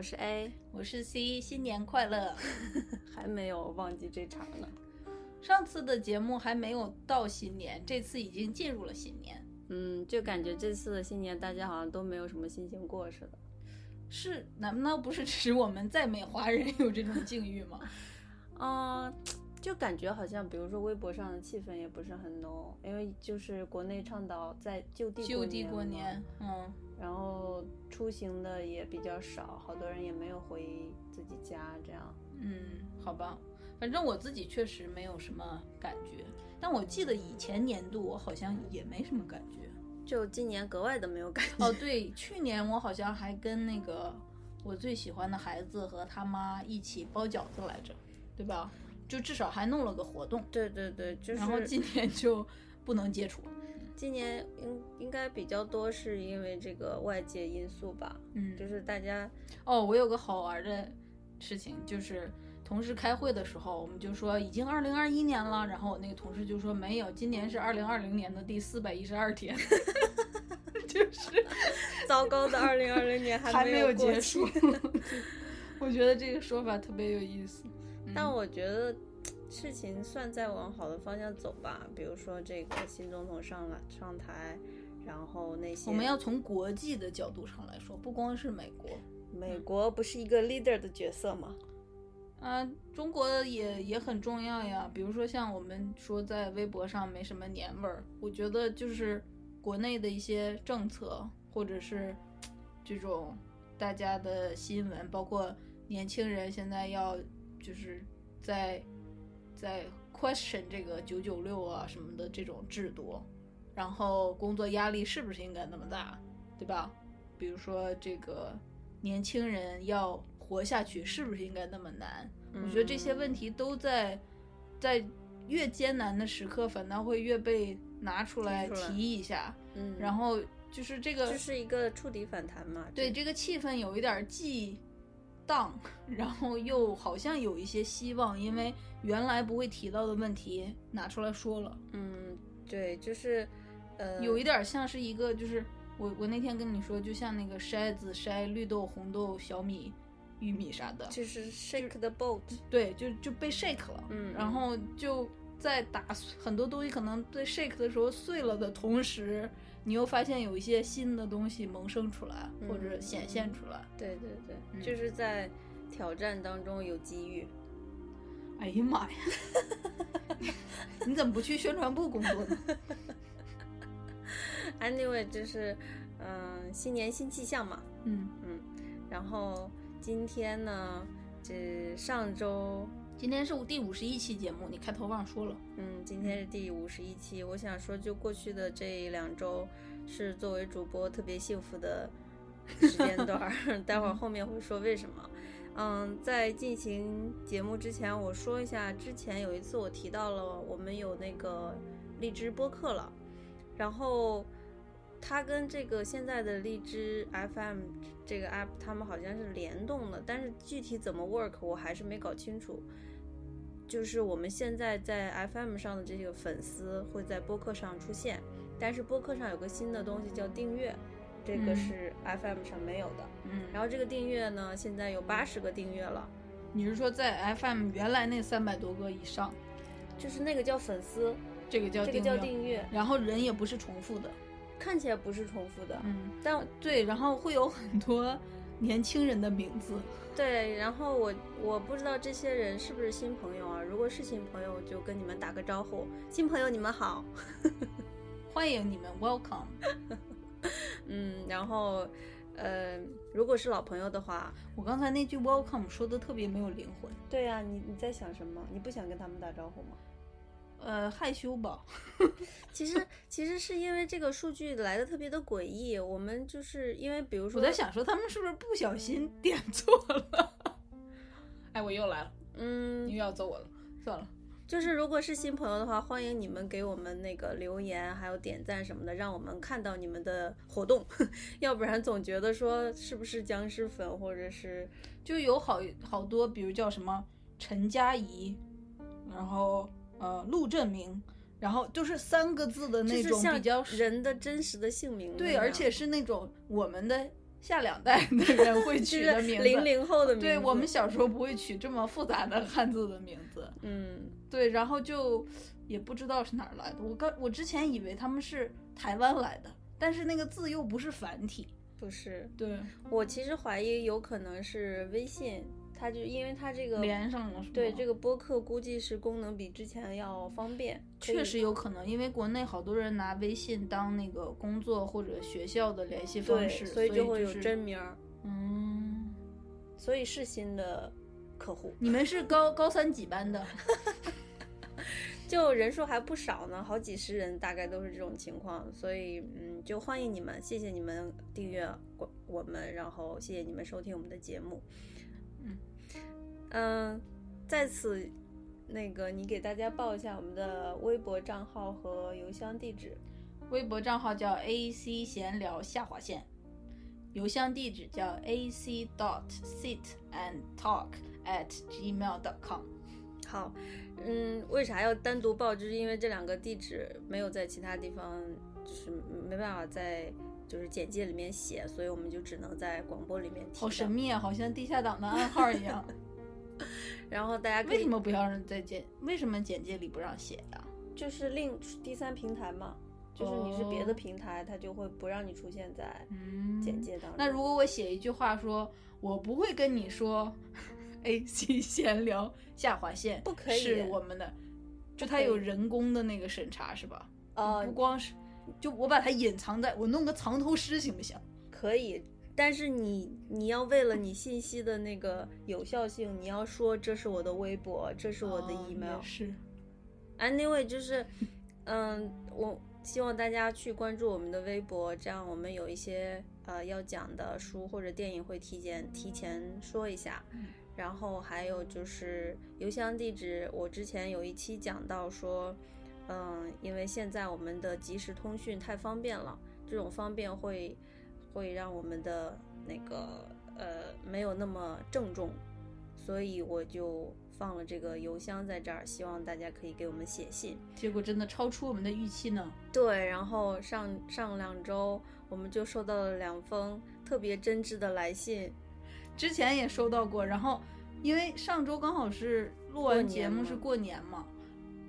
我是 A，我是 C，新年快乐！还没有忘记这场呢。上次的节目还没有到新年，这次已经进入了新年。嗯，就感觉这次的新年大家好像都没有什么心情过似的。是，难道不是只我们在美华人有这种境遇吗？嗯，就感觉好像，比如说微博上的气氛也不是很浓，因为就是国内倡导在就地就地过过年，嗯，然后出行的也比较少，好多人也没有回自己家，这样。嗯，好吧，反正我自己确实没有什么感觉，但我记得以前年度我好像也没什么感觉。就今年格外的没有感觉。哦，对，去年我好像还跟那个我最喜欢的孩子和他妈一起包饺子来着，对吧？就至少还弄了个活动。对对对，就是。然后今年就不能接触。今年应应该比较多是因为这个外界因素吧，嗯，就是大家哦，我有个好玩的事情，就是同事开会的时候，我们就说已经二零二一年了，然后我那个同事就说没有，今年是二零二零年的第四百一十二天，就是 糟糕的二零二零年还没有结束。我觉得这个说法特别有意思，嗯、但我觉得。事情算在往好的方向走吧，比如说这个新总统上来上台，然后那些我们要从国际的角度上来说，不光是美国，美国不是一个 leader 的角色吗？啊，中国也也很重要呀。比如说像我们说在微博上没什么年味儿，我觉得就是国内的一些政策，或者是这种大家的新闻，包括年轻人现在要就是在。在 question 这个九九六啊什么的这种制度，然后工作压力是不是应该那么大，对吧？比如说这个年轻人要活下去是不是应该那么难？嗯、我觉得这些问题都在在越艰难的时刻，反倒会越被拿出来提一下。嗯，然后就是这个，就是一个触底反弹嘛。对，这个气氛有一点既荡，然后又好像有一些希望，因为原来不会提到的问题拿出来说了。嗯，对，就是，呃，有一点像是一个，就是我我那天跟你说，就像那个筛子筛绿豆、红豆、小米、玉米啥的，就是 shake the boat，对，就就被 shake 了。嗯，然后就在打很多东西可能被 shake 的时候碎了的同时。你又发现有一些新的东西萌生出来，或者显现出来。对对对，嗯、就是在挑战当中有机遇。哎呀妈呀！你怎么不去宣传部工作呢？Anyway，就是嗯、呃，新年新气象嘛。嗯嗯。然后今天呢，这上周今天是第五十一期节目，你开头忘说了。嗯，今天是第五十一期。我想说，就过去的这两周，是作为主播特别幸福的时间段。待会儿后面会说为什么。嗯，在进行节目之前，我说一下，之前有一次我提到了我们有那个荔枝播客了，然后它跟这个现在的荔枝 FM 这个 app，他们好像是联动的，但是具体怎么 work 我还是没搞清楚。就是我们现在在 FM 上的这个粉丝会在播客上出现，但是播客上有个新的东西叫订阅，这个是 FM 上没有的。嗯，然后这个订阅呢，现在有八十个订阅了。你是说在 FM 原来那三百多个以上？就是那个叫粉丝，这个叫这个叫订阅，然后人也不是重复的，看起来不是重复的。嗯，但对，然后会有很多年轻人的名字。对，然后我我不知道这些人是不是新朋友啊？如果是新朋友，就跟你们打个招呼，新朋友你们好，欢迎你们，Welcome。嗯，然后，呃，如果是老朋友的话，我刚才那句 Welcome 说的特别没有灵魂。对呀、你你在想什么？你不想跟他们打招呼吗？呃，害羞吧。其实其实是因为这个数据来的特别的诡异，我们就是因为比如说我在，想说他们是不是不小心点错了？哎，我又来了，嗯你，又要揍我了。算了，就是如果是新朋友的话，欢迎你们给我们那个留言，还有点赞什么的，让我们看到你们的活动，要不然总觉得说是不是僵尸粉，或者是就有好好多，比如叫什么陈佳怡，然后呃陆振明，然后就是三个字的那种比较人的真实的姓名对，而且是那种我们的下两代的人 会取的名字。零零后的名字，对我们小时候不会取这么复杂的汉字的名字，嗯，对，然后就也不知道是哪儿来的。我刚我之前以为他们是台湾来的，但是那个字又不是繁体。不是，对，我其实怀疑有可能是微信，它就因为它这个连上了？对这个播客估计是功能比之前要方便，确实有可能，因为国内好多人拿微信当那个工作或者学校的联系方，式，所以就会有真名儿，嗯。所以是新的客户，你们是高高三几班的？就人数还不少呢，好几十人，大概都是这种情况，所以嗯，就欢迎你们，谢谢你们订阅我我们，然后谢谢你们收听我们的节目，嗯嗯，在此那个你给大家报一下我们的微博账号和邮箱地址。微博账号叫 A C 闲聊下划线，邮箱地址叫 A C dot sit and talk at gmail dot com。好，嗯，为啥要单独报？就是因为这两个地址没有在其他地方，就是没办法在就是简介里面写，所以我们就只能在广播里面提。好神秘啊，好像地下党的暗号一样。然后大家为什么不要让在简？为什么简介里不让写呀、就是另第三平台嘛？就是你是别的哦平台，它就会不让你出现在嗯简介当中。那如果我写一句话说，我不会跟你说 A C 闲聊下划线不可以是我们的，就它有人工的那个审查是吧？呃不光是，就我把它隐藏在我弄个藏头诗行不行？可以，但是你你要为了你信息的那个有效性，你要说这是我的微博，这是我的哦 email。也是，Anyway，就是，嗯，我希望大家去关注我们的微博，这样我们有一些呃要讲的书或者电影会提前提前说一下。然后还有就是邮箱地址，我之前有一期讲到说，嗯，因为现在我们的即时通讯太方便了，这种方便会会让我们的那个呃没有那么郑重，所以我就放了这个邮箱在这儿，希望大家可以给我们写信。结果真的超出我们的预期呢。对，然后上上两周我们就收到了两封特别真挚的来信，之前也收到过，然后因为上周刚好是录完节目过年嘛是过年嘛，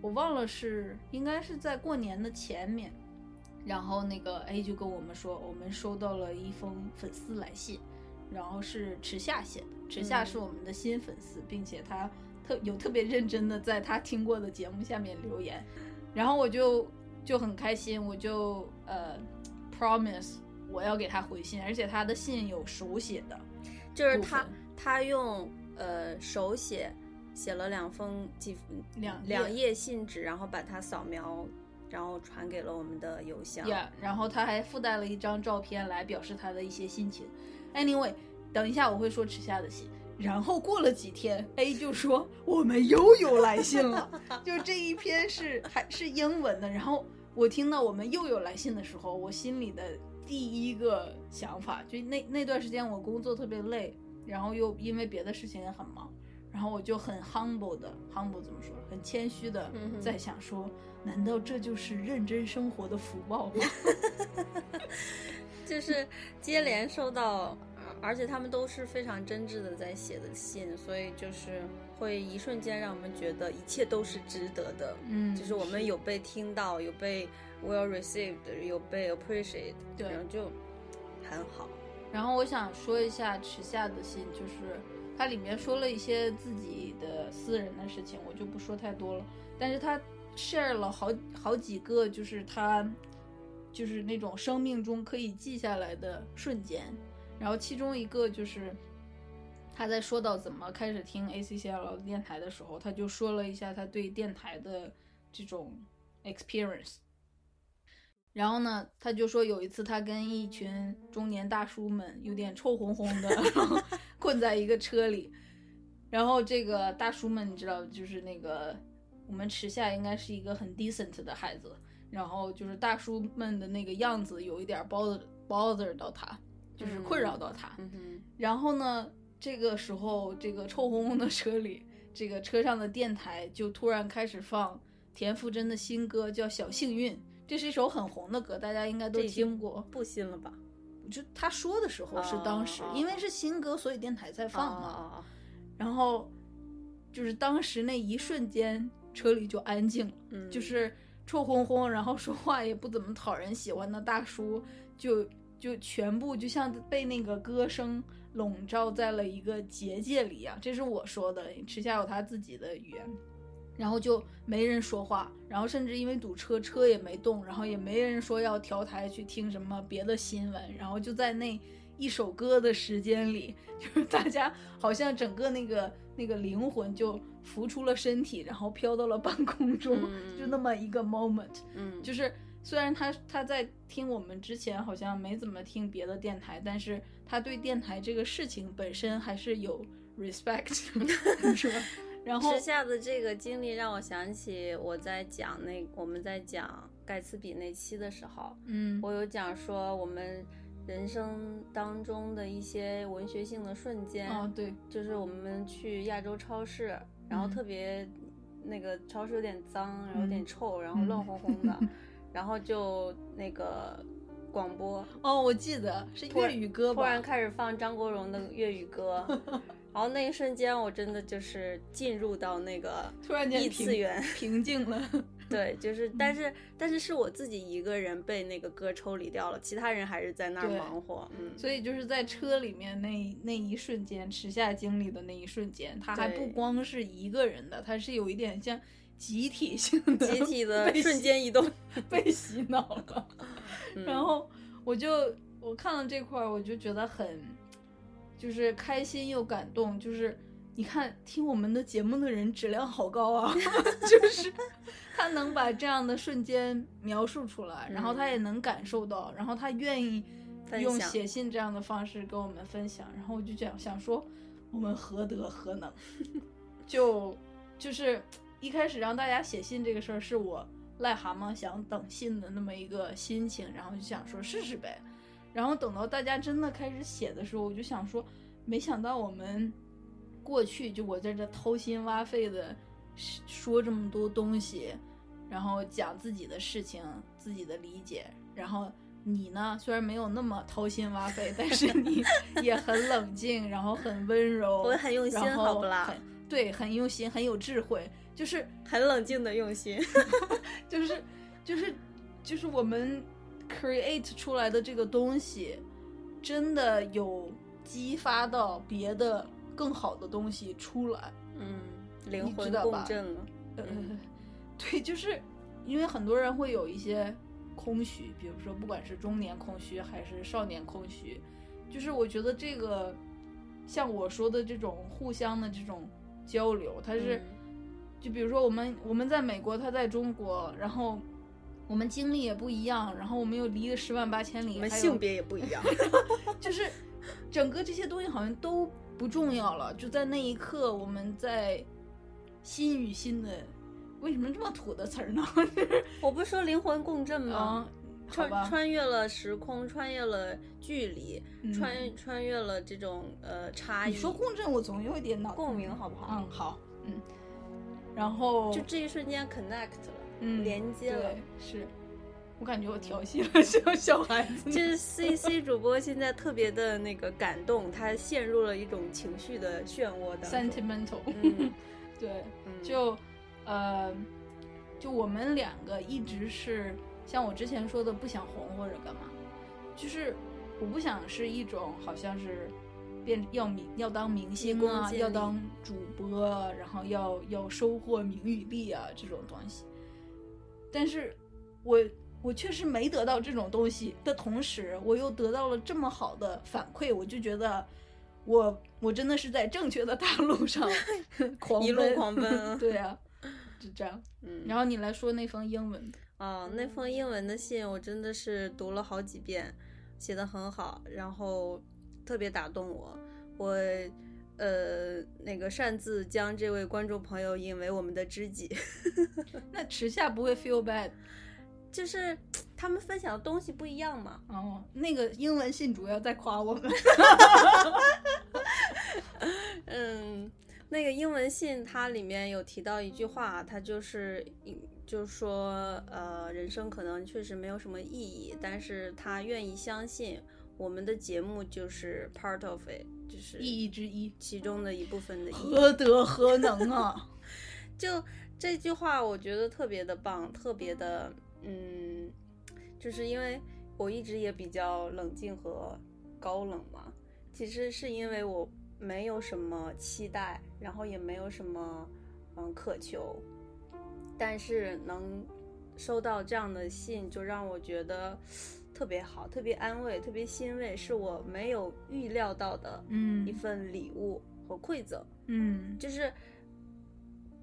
我忘了是应该是在过年的前面，然后那个 A 就跟我们说，我们收到了一封粉丝来信，然后是池夏写的，池夏嗯是我们的新粉丝，并且他特有特别认真的在他听过的节目下面留言，然后我就就很开心，我就呃 promise 我要给他回信，而且他的信有手写的。就是他他用呃手写写了两封几两两页信纸，然后把它扫描，然后传给了我们的邮箱。Yeah，然后他还附带了一张照片来表示他的一些心情。Anyway，等一下我会说池下的信。然后过了几天，A 就说我们又有来信了，就这一篇是还是英文的。然后我听到我们又有来信的时候，我心里的第一个想法，就那那段时间我工作特别累，然后又因为别的事情也很忙，然后我就很 humble 的 humble 怎么说，很谦虚的在想说，难道这就是认真生活的福报吗？就是接连收到，而且他们都是非常真挚的在写的信，所以就是会一瞬间让我们觉得一切都是值得的。嗯就是我们有被听到，有被 well received，有被 appreciate，对然后就很好。然后我想说一下池夏的信，就是它里面说了一些自己的私人的事情，我就不说太多了。但是他 share 了好好几个，就是他就是那种生命中可以记下来的瞬间。然后其中一个就是他在说到怎么开始听 ACCL 电台的时候，他就说了一下他对电台的这种 experience。然后呢，他就说有一次他跟一群中年大叔们有点臭烘烘的，然后 困在一个车里。然后这个大叔们，你知道，就是那个我们池下应该是一个很 decent 的孩子。然后就是大叔们的那个样子有一点 bother bother 到他，就是困扰到他。然后呢，这个时候这个臭烘烘的车里，这个车上的电台就突然开始放田馥甄的新歌，叫《小幸运》。这是一首很红的歌，大家应该都听过。不新了吧？就他说的时候是当时，哦因为是新歌，所以电台在放嘛。啊然后就是当时那一瞬间，车里就安静了，嗯，就是臭烘烘，然后说话也不怎么讨人喜欢的大叔，就就全部就像被那个歌声笼罩在了一个结界里一样。这是我说的，池下有他自己的语言。然后就没人说话，然后甚至因为堵车，车也没动，然后也没人说要调台去听什么别的新闻，然后就在那一首歌的时间里，就是大家好像整个那个那个灵魂就浮出了身体，然后飘到了半空中，嗯 就那么一个 moment。嗯，就是虽然他他在听我们之前好像没怎么听别的电台，但是他对电台这个事情本身还是有 respect，是吧？然后时下的这个经历让我想起我在讲那我们在讲盖茨比那期的时候，嗯我有讲说我们人生当中的一些文学性的瞬间，哦对，就是我们去亚洲超市，然后嗯特别那个超市有点脏，然后有点嗯臭，然后嗯乱哄哄的，然后就那个广播哦，我记得是粤语歌吧？突然开始放张国荣的粤语歌，然后那一瞬间我真的就是进入到那个突然间异次元，平静了。对，就是但是但是是我自己一个人被那个歌抽离掉了，其他人还是在那儿忙活，嗯，所以就是在车里面那那一瞬间，池下经历的那一瞬间，他还不光是一个人的，他是有一点像集体性的集体 的瞬间移动，被洗脑了。嗯。然后我就我看了这块儿，我就觉得很就是开心又感动，就是你看听我们的节目的人质量好高啊，就是 他能把这样的瞬间描述出来，然后他也能感受到，然后他愿意用写信这样的方式跟我们分享，然后我就想想说，我们何德何能，就就是一开始让大家写信这个事儿是我癞蛤蟆想等信的那么一个心情，然后就想说试试呗，然后等到大家真的开始写的时候，我就想说，没想到我们过去就我在这掏心挖肺的说这么多东西，然后讲自己的事情、自己的理解，然后你呢，虽然没有那么掏心挖肺，但是你 也很冷静，然后很温柔，我很用心好不啦很对，很用心，很有智慧，就是很冷静的用心，就是就是就是我们 create 出来的这个东西，真的有激发到别的更好的东西出来。嗯，灵魂共振了，呃嗯，对，就是因为很多人会有一些空虚，比如说不管是中年空虚还是少年空虚，就是我觉得这个像我说的这种互相的这种交流，它是。嗯就比如说我们我们在美国，他在中国，然后我们经历也不一样，然后我们又离了十万八千里，我们性别也不一样，就是整个这些东西好像都不重要了。就在那一刻，我们在心与心的，为什么这么土的词儿呢？我不是说灵魂共振吗？穿吧，穿越了时空，穿越了距离，嗯穿穿越了这种呃差异。你说共振，我总有一点脑共鸣好不好？嗯，好，嗯，然后就这一瞬间 connect 了，嗯连接了对。是。我感觉我调戏了小小孩子。呢，就是 C C 主播现在特别的那个感动，他陷入了一种情绪的漩涡当中。sentimental，嗯。对，嗯。就呃，就我们两个一直是像我之前说的不想红或者干嘛，就是我不想是一种好像是变要明要当明星啊，要当主播啊，然后要要收获名与利啊这种东西。但是我我确实没得到这种东西的同时，我又得到了这么好的反馈，我就觉得我我真的是在正确的大路上 狂一路奔狂奔 对啊，就这样。嗯，然后你来说那封英文的，啊，那封英文的信我真的是读了好几遍，写的很好，然后特别打动我。我呃那个擅自将这位观众朋友引为我们的知己，那迟下不会 feel bad 就是 他们分享的东西不一样嘛。哦。那个英文信主要在夸我们，嗯，那个英文信它里面有提到一句话，它就是就是说，呃，人生可能确实没有什么意义，但是他愿意相信我们的节目就是 part of it，就是意义之一，其中的一部分的意义。何德何能啊？就这句话，我觉得特别的棒，特别的，嗯，就是因为我一直也比较冷静和高冷嘛，其实是因为我没有什么期待，然后也没有什么嗯渴求，但是能收到这样的信，就让我觉得特别好，特别安慰，特别欣慰，是我没有预料到的嗯一嗯份礼物和馈赠。嗯，就是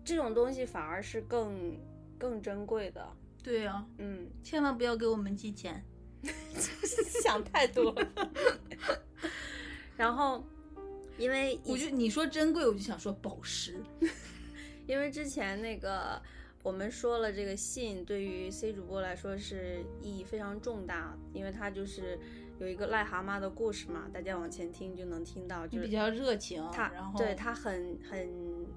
这种东西反而是更更珍贵的。对啊，嗯，千万不要给我们寄钱。想太多了。然后，因为我就你说珍贵，我就想说宝石。因为之前那个我们说了，这个信对于 C 主播来说是意义非常重大，因为他就是有一个癞蛤蟆的故事嘛，大家往前听就能听到，就是比较热情，他然后对他很很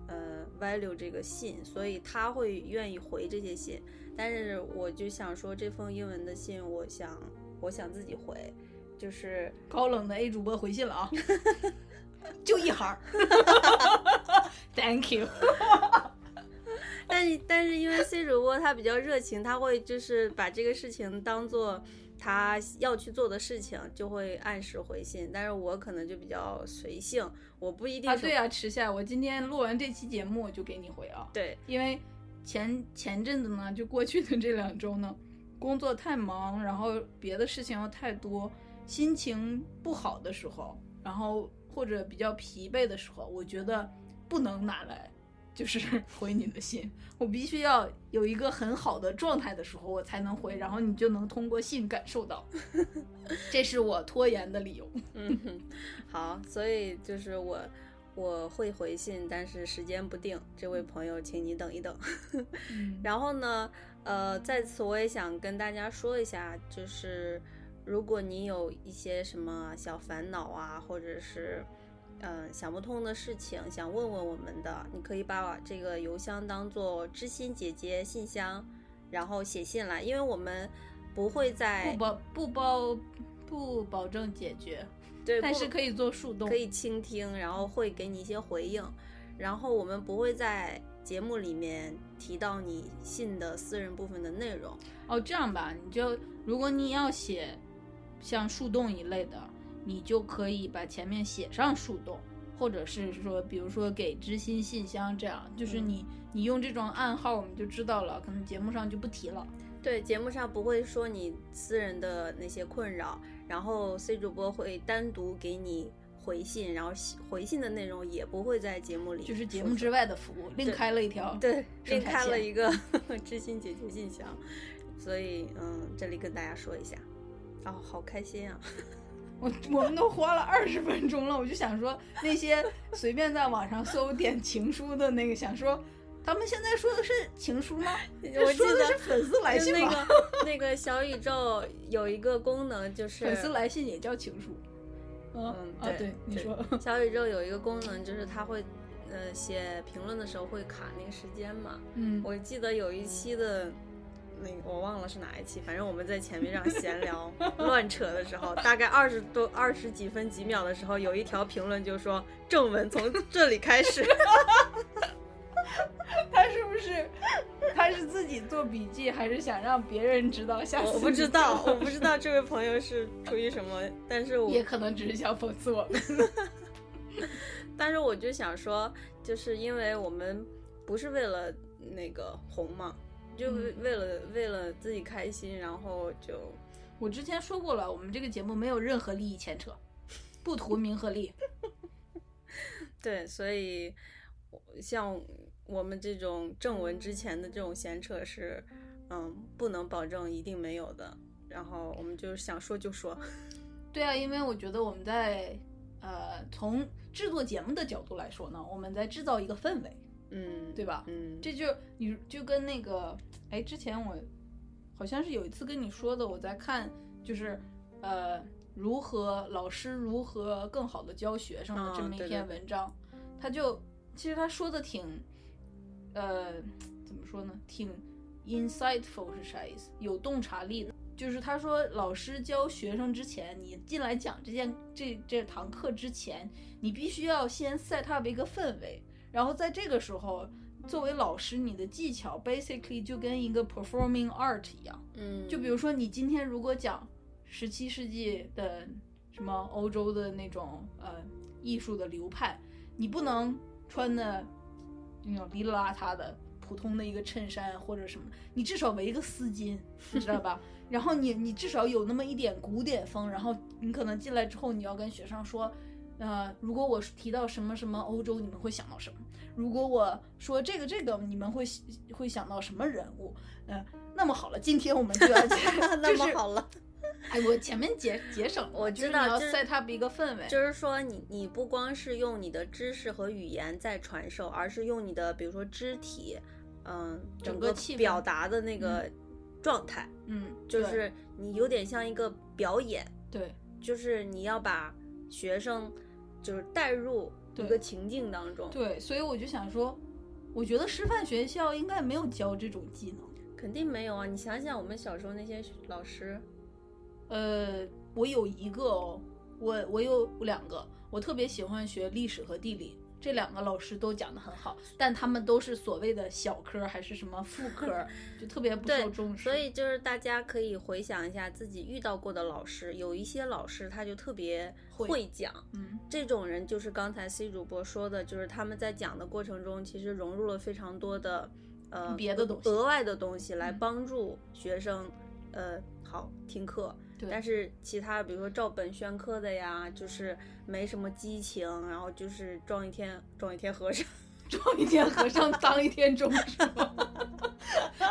呃 value 这个信，所以他会愿意回这些信。但是我就想说，这封英文的信，我想我想自己回，就是高冷的 A 主播回信了啊，就一行儿。Thank you。但是但是因为 C 主播他比较热情，他会就是把这个事情当做他要去做的事情，就会按时回信。但是我可能就比较随性，我不一定啊，对啊，迟下，我今天录完这期节目就给你回啊，对因为前前阵子呢，就过去的这两周呢，工作太忙，然后别的事情又太多，心情不好的时候，然后或者比较疲惫的时候，我觉得不能拿来就是 回你的信，我必须要有一个很好的状态的时候，我才能回，然后你就能通过信感受到，这是我拖延的理由。嗯，好，所以就是我我会回信，但是时间不定。这位朋友，请你等一等。嗯然后呢，呃，在此我也想跟大家说一下，就是如果你有一些什么小烦恼啊，或者是嗯、呃想不通的事情，想问问我们的，你可以把这个邮箱当做知心姐姐信箱，然后写信来，因为我们不会在不包不包不保证解决，对，但是可以做树洞，可以倾听，然后会给你一些回应，然后我们不会在节目里面提到你信的私人部分的内容。哦，这样吧，你就如果你要写像树洞一类的，你就可以把前面写上树洞，或者是说，比如说给知心信箱这样，就是嗯你你用这种暗号，我们就知道了，可能节目上就不提了。对，节目上不会说你私人的那些困扰，然后 C 主播会单独给你回信，然后信回信的内容也不会在节目里，就是节目之。外的服务，另开了一条。对，另开了一个 知心姐姐信箱，所以嗯，这里跟大家说一下，哦，好开心啊！我我们都花了二十分钟了，我就想说那些随便在网上搜点情书的那个，想说他们现在说的是情书吗？我记说的得是粉丝来信那？个 那个小宇宙有一个功能，就是粉丝来信也叫情书。嗯啊，对对，你说，小宇宙有一个功能，就是它会呃写评论的时候会卡那个时间嘛。嗯，我记得有一期的，那个我忘了是哪一期，反正我们在前面这样闲聊乱扯的时候，大概二十多二十几分几秒的时候，有一条评论就说正文从这里开始。他是不是他是自己做笔记，还是想让别人知道？下次我不知道，我不知道这位朋友是出于什么，但是我也可能只是想讽刺我们。但是我就想说，就是因为我们不是为了那个红嘛，就为为了为了自己开心，然后就我之前说过了，我们这个节目没有任何利益牵扯，不图名和利。对，所以像我们这种正文之前的这种闲扯是，嗯，不能保证一定没有的。然后我们就想说就说。对啊，因为我觉得我们在呃从制作节目的角度来说呢，我们在制造一个氛围，嗯，对吧？嗯，这就你就跟那个，哎，之前我好像是有一次跟你说的，我在看就是呃如何老师如何更好的教学生的这么一篇文章，他就其实他说的挺呃怎么说呢，挺 insightful 是啥意思？有洞察力的。就是他说，老师教学生之前，你进来讲这件这这堂课之前，你必须要先 set up 一个氛围，然后在这个时候，作为老师，你的技巧 basically 就跟一个 performing art 一样，嗯，就比如说你今天如果讲十七世纪的什么欧洲的那种呃艺术的流派，你不能穿的那种哩哩邋遢的普通的一个衬衫或者什么，你至少围一个丝巾，你知道吧？然后你你至少有那么一点古典风，然后你可能进来之后你要跟学生说，呃，如果我提到什么什么欧洲，你们会想到什么？如果我说这个这个，你们会会想到什么人物？嗯，那么好了，今天我们就要 那么好了。哎，我前面节节省了，我知道要 set up 一个氛围，就是说你你不光是用你的知识和语言在传授，而是用你的比如说肢体，嗯，整个表达的那个。状态，嗯，就是你有点像一个表演，对，就是你要把学生就是带入一个情境当中，对，所以我就想说，我觉得师范学校应该没有教这种技能，肯定没有啊！你想想我们小时候那些老师，呃，我有一个哦，我我有两个，我特别喜欢学历史和地理。这两个老师都讲得很好，但他们都是所谓的小科还是什么副科，就特别不受重视。所以就是大家可以回想一下自己遇到过的老师，有一些老师他就特别会讲，嗯，这种人就是刚才 C 主播说的，就是他们在讲的过程中，其实融入了非常多的呃别的东西、额外的东西来帮助学生，呃，好听课。但是其他，比如说照本宣科的呀，就是没什么激情，然后就是装一天装一天和尚，装一天和尚当一天钟是吗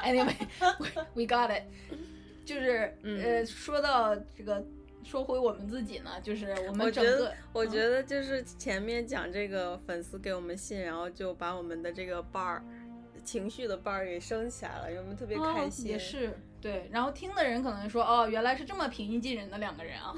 ？Anyway，we got it。就是呃，说到这个，说回我们自己呢，就是我们整个，我觉得就是前面讲这个粉丝给我们信，然后就把我们的这个 bar 情绪的 bar 给升起来了，我们特别开心。也是。对，然后听的人可能说，哦，原来是这么平易近人的两个人啊，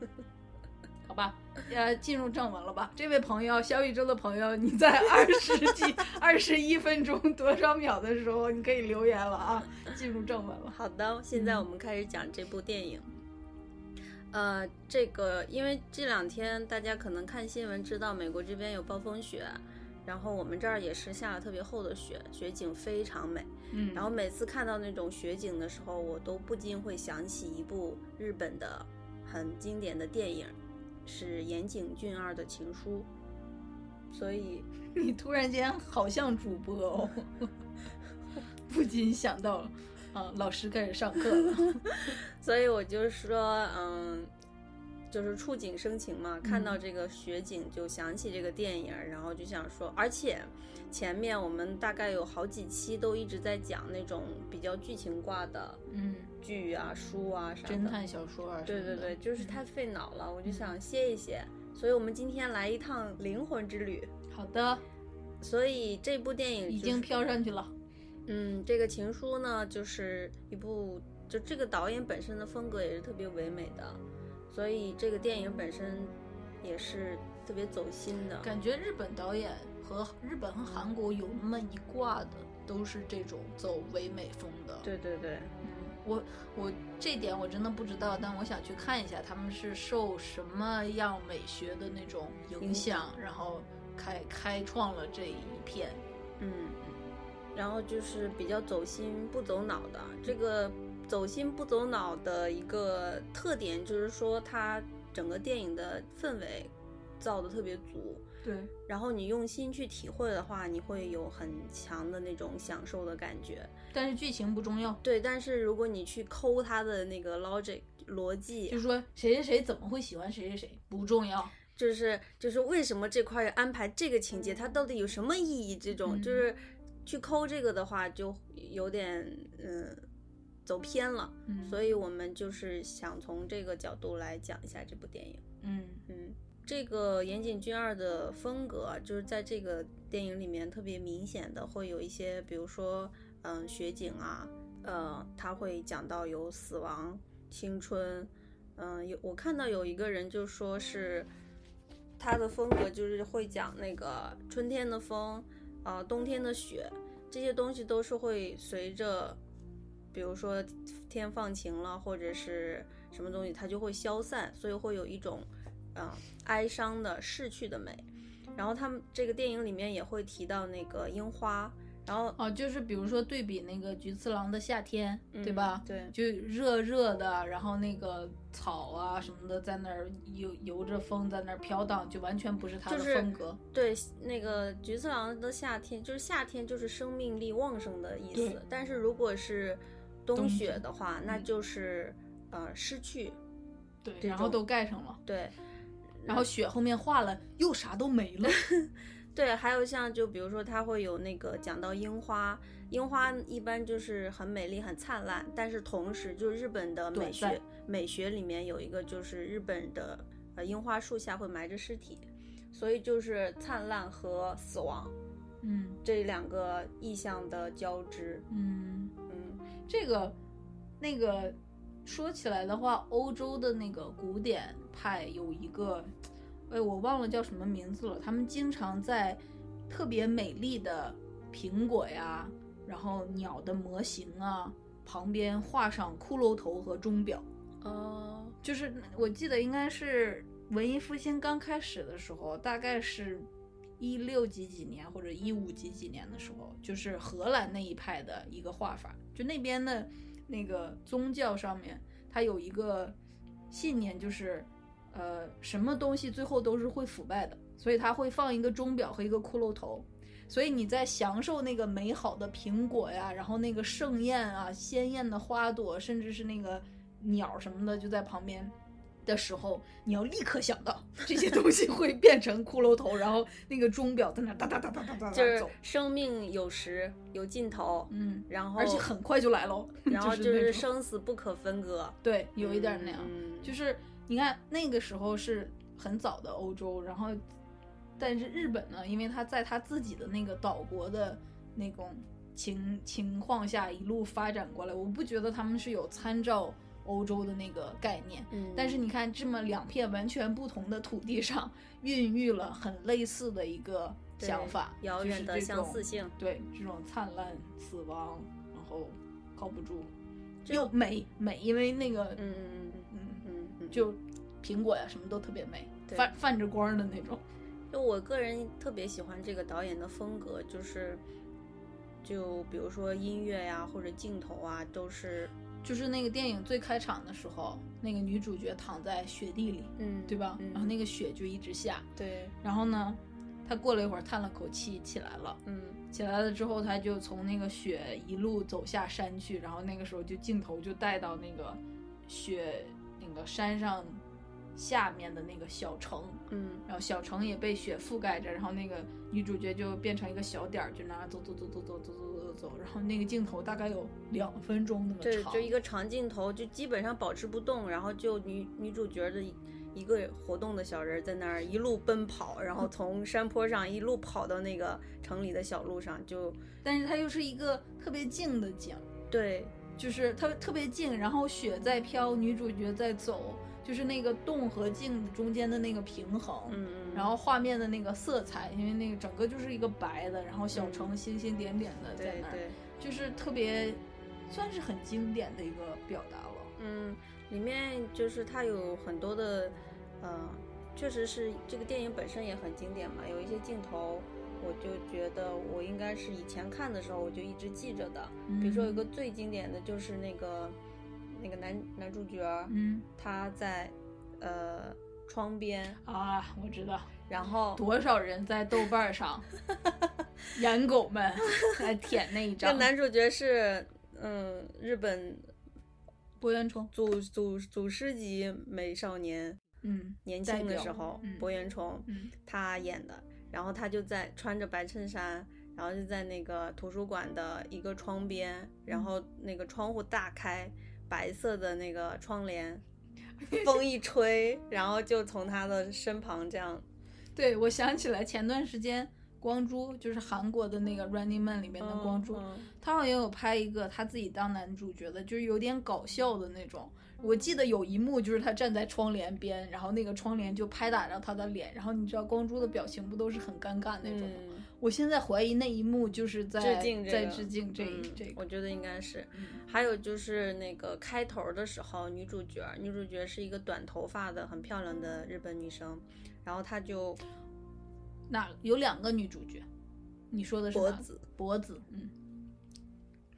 好吧，呃，进入正文了吧？这位朋友，小宇宙的朋友，你在二十几、二十一分钟多少秒的时候，你可以留言了啊，进入正文了。好的，现在我们开始讲这部电影。呃，这个因为这两天大家可能看新闻知道，美国这边有暴风雪。然后我们这儿也是下了特别厚的雪，雪景非常美。嗯，然后每次看到那种雪景的时候，我都不禁会想起一部日本的很经典的电影，是岩井俊二的情书。所以 你突然间好像主播哦，不禁想到了，啊，老师开始上课了。所以我就说，嗯。就是触景生情嘛，看到这个雪景就想起这个电影，然后就想说，而且前面我们大概有好几期都一直在讲那种比较剧情挂的，嗯，剧啊、书啊啥的，侦探小说啊，对对对，就是太费脑了，我就想歇一歇，所以我们今天来一趟灵魂之旅。好的，所以这部电影已经飘上去了。嗯，这个情书呢，就是一部，就这个导演本身的风格也是特别唯美的。所以这个电影本身也是特别走心的，感觉日本导演和日本和韩国有那么一挂的，都是这种走唯美风的。对对对，嗯，我我这点我真的不知道，但我想去看一下他们是受什么样美学的那种影响，然后开开创了这一片。嗯，然后就是比较走心不走脑的。这个走心不走脑的一个特点就是说，它整个电影的氛围造的特别足。对，然后你用心去体会的话，你会有很强的那种享受的感觉。但是剧情不重要，对，但是如果你去抠它的那个 logic 逻辑，就是说谁谁谁怎么会喜欢谁谁谁不重要，就是就是为什么这块安排这个情节，它到底有什么意义？这种、嗯就是去抠这个的话，就有点嗯走偏了。嗯所以我们就是想从这个角度来讲一下这部电影。嗯嗯，这个岩井俊二的风格啊，就是在这个电影里面特别明显的，会有一些，比如说，嗯，雪景啊，呃，他会讲到有死亡、青春，嗯，有我看到有一个人就说是他的风格就是会讲那个春天的风，啊、冬天的雪，这些东西都是会随着，比如说天放晴了，或者是什么东西，它就会消散，所以会有一种，嗯、哀伤的逝去的美。然后他们这个电影里面也会提到那个樱花，然后哦，就是比如说对比那个菊次郎的夏天，对吧？嗯对，就热热的，然后那个草啊什么的在那儿游游着风在那儿飘荡，就完全不是他的就是风格。对，那个菊次郎的夏天，就是夏天就是生命力旺盛的意思。但是如果是冬雪的话，那嗯就是呃失去。对，然后都盖上了，对然后雪后面化了，又啥都没了。对，还有像就比如说它会有那个讲到樱花，樱花一般就是很美丽、很灿烂，但是同时就是日本的美学美学里面有一个就是日本的呃樱花树下会埋着尸体，所以就是灿烂和死亡嗯这两个意象的交织。嗯，嗯这个那个说起来的话，欧洲的那个古典派有一个，哎，我忘了叫什么名字了。他们经常在特别美丽的苹果呀，然后鸟的模型啊旁边画上骷髅头和钟表。哦，就是我记得应该是文艺复兴刚开始的时候，大概是一六几几年或者一五几几年的时候，就是荷兰那一派的一个画法，就那边的那个宗教上面，它有一个信念，就是呃什么东西最后都是会腐败的，所以它会放一个钟表和一个骷髅头。所以你在享受那个美好的苹果呀，然后那个盛宴啊、鲜艳的花朵，甚至是那个鸟什么的就在旁边的时候，你要立刻想到这些东西会变成骷髅头，然后那个钟表在那哒哒哒哒哒哒就是生命有时有尽头，嗯，然后而且很快就来喽，然后就就是生死不可分割，对，有一点那样，嗯，就是你看那个时候是很早的欧洲，然后但是日本呢，因为他在他自己的那个岛国的那种情情况下一路发展过来，我不觉得他们是有参照欧洲的那个概念。嗯但是你看，这么两片完全不同的土地上，孕育了很类似的一个想法，遥远的相似性，对这种灿烂、死亡，然后靠不住，就又美美，因为那个嗯嗯嗯嗯，嗯嗯，就苹果呀什么都特别美，对泛泛着光的那种。就我个人特别喜欢这个导演的风格，就是就比如说音乐呀或者镜头啊，都是就是那个电影最开场的时候，那个女主角躺在雪地里，嗯，对吧？嗯然后那个雪就一直下，对，然后呢，她过了一会儿叹了口气起来了。嗯起来了之后，她就从那个雪一路走下山去，然后那个时候就镜头就带到那个雪那个山上下面的那个小城，嗯。然后小城也被雪覆盖着，然后那个女主角就变成一个小点儿，就那样走走走走走走走走走，然后那个镜头大概有两分钟那么对，长，就一个长镜头，就基本上保持不动，然后就女女主角的一一个活动的小人儿在那儿一路奔跑，然后从山坡上一路跑到那个城里的小路上，就但是它又是一个特别静的景，对，就是它特别静，然后雪在飘，女主角在走，就是那个动和静中间的那个平衡，嗯嗯，然后画面的那个色彩，因为那个整个就是一个白的，然后小城星星点点的在那儿，就是特别算是很经典的一个表达了。嗯，里面就是它有很多的呃确实是这个电影本身也很经典嘛，有一些镜头，我就觉得我应该是以前看的时候我就一直记着的。比如说有个最经典的就是那个那个男男主角，嗯。他在呃窗边，啊，我知道，然后多少人在豆瓣上，颜狗们来舔那一这张。男主角是嗯日本博元冲，祖祖祖师级美少年，嗯年轻的时候嗯。博元崇嗯。他演的，然后他就在穿着白衬衫，然后就在那个图书馆的一个窗边，然后那个窗户大开，白色的那个窗帘，风一吹，然后就从他的身旁这样，对，我想起来前段时间光洙就是韩国的那个《Running Man》里面的光洙，嗯他好像有拍一个他自己当男主角的，就是有点搞笑的那种。我记得有一幕就是他站在窗帘边，然后那个窗帘就拍打着他的脸，然后你知道光洙的表情不都是很尴尬那种吗？嗯我现在怀疑那一幕就是在致敬这在个致敬这、嗯这个。我觉得应该是。嗯还有就是那个开头的时候，女主角，女主角是一个短头发的很漂亮的日本女生，然后她就那有两个女主角，你说的是脖子，脖子，嗯，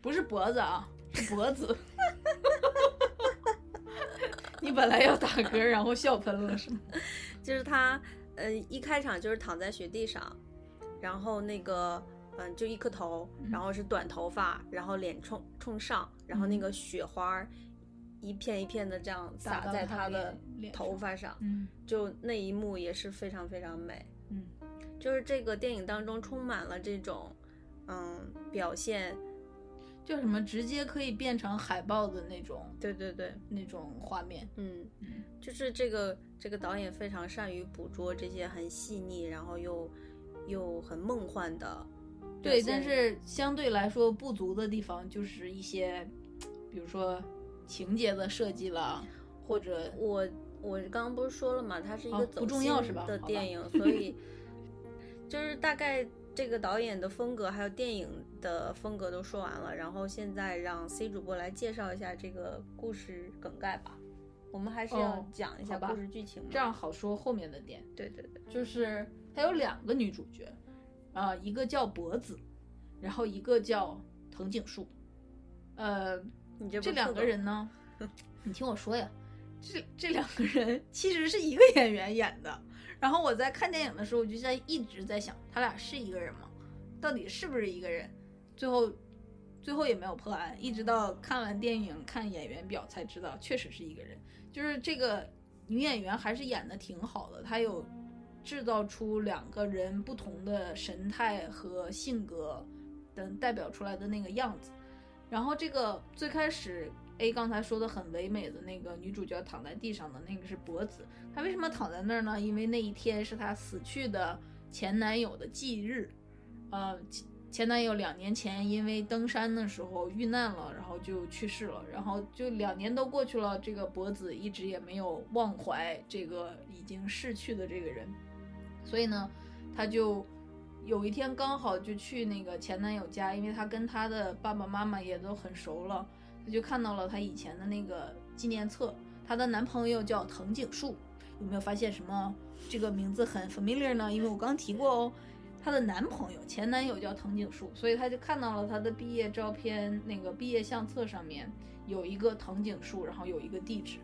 不是脖子啊，是脖子。你本来要打嗝，然后笑喷了是吗？就是她，呃，一开场就是躺在雪地上，然后那个，嗯、就一颗头，然后是短头发，然后脸冲冲上，然后那个雪花儿一片一片的这样洒在他的头发上，嗯就那一幕也是非常非常美。嗯，就是这个电影当中充满了这种，嗯，表现，叫什么？直接可以变成海报的那种对对对，那种画面。嗯，嗯就是这个这个导演非常善于捕捉这些很细腻，然后又又很梦幻的对，但是相对来说不足的地方就是一些，比如说情节的设计了，或者我我刚刚不是说了嘛，它是一个走心重要的电影，所以就是大概这个导演的风格还有电影的风格都说完了，然后现在让 C 主播来介绍一下这个故事梗概吧。我们还是要哦讲一下故事剧情嘛。这样好说后面的点。对对对，就是它有两个女主角，啊、一个叫博子，然后一个叫藤井树，呃，你这这两个人呢，你听我说呀，这这两个人其实是一个演员演的。然后我在看电影的时候，我就在一直在想，他俩是一个人吗？到底是不是一个人？最后，最后也没有破案，一直到看完电影看演员表才知道，确实是一个人。就是这个女演员还是演的挺好的，她有制造出两个人不同的神态和性格等代表出来的那个样子。然后这个最开始 A 刚才说的很唯美的那个女主角躺在地上的那个是脖子，她为什么躺在那儿呢？因为那一天是她死去的前男友的忌日，呃，前男友两年前因为登山的时候遇难了，然后就去世了，然后就两年都过去了，这个脖子一直也没有忘怀这个已经逝去的这个人，所以呢，她就有一天刚好就去那个前男友家，因为她跟她的爸爸妈妈也都很熟了，她就看到了她以前的那个纪念册，她的男朋友叫藤井树，有没有发现什么这个名字很 familiar 呢？因为我刚提过哦。她的男朋友前男友叫藤井树，所以她就看到了她的毕业照片，那个毕业相册上面有一个藤井树，然后有一个地址。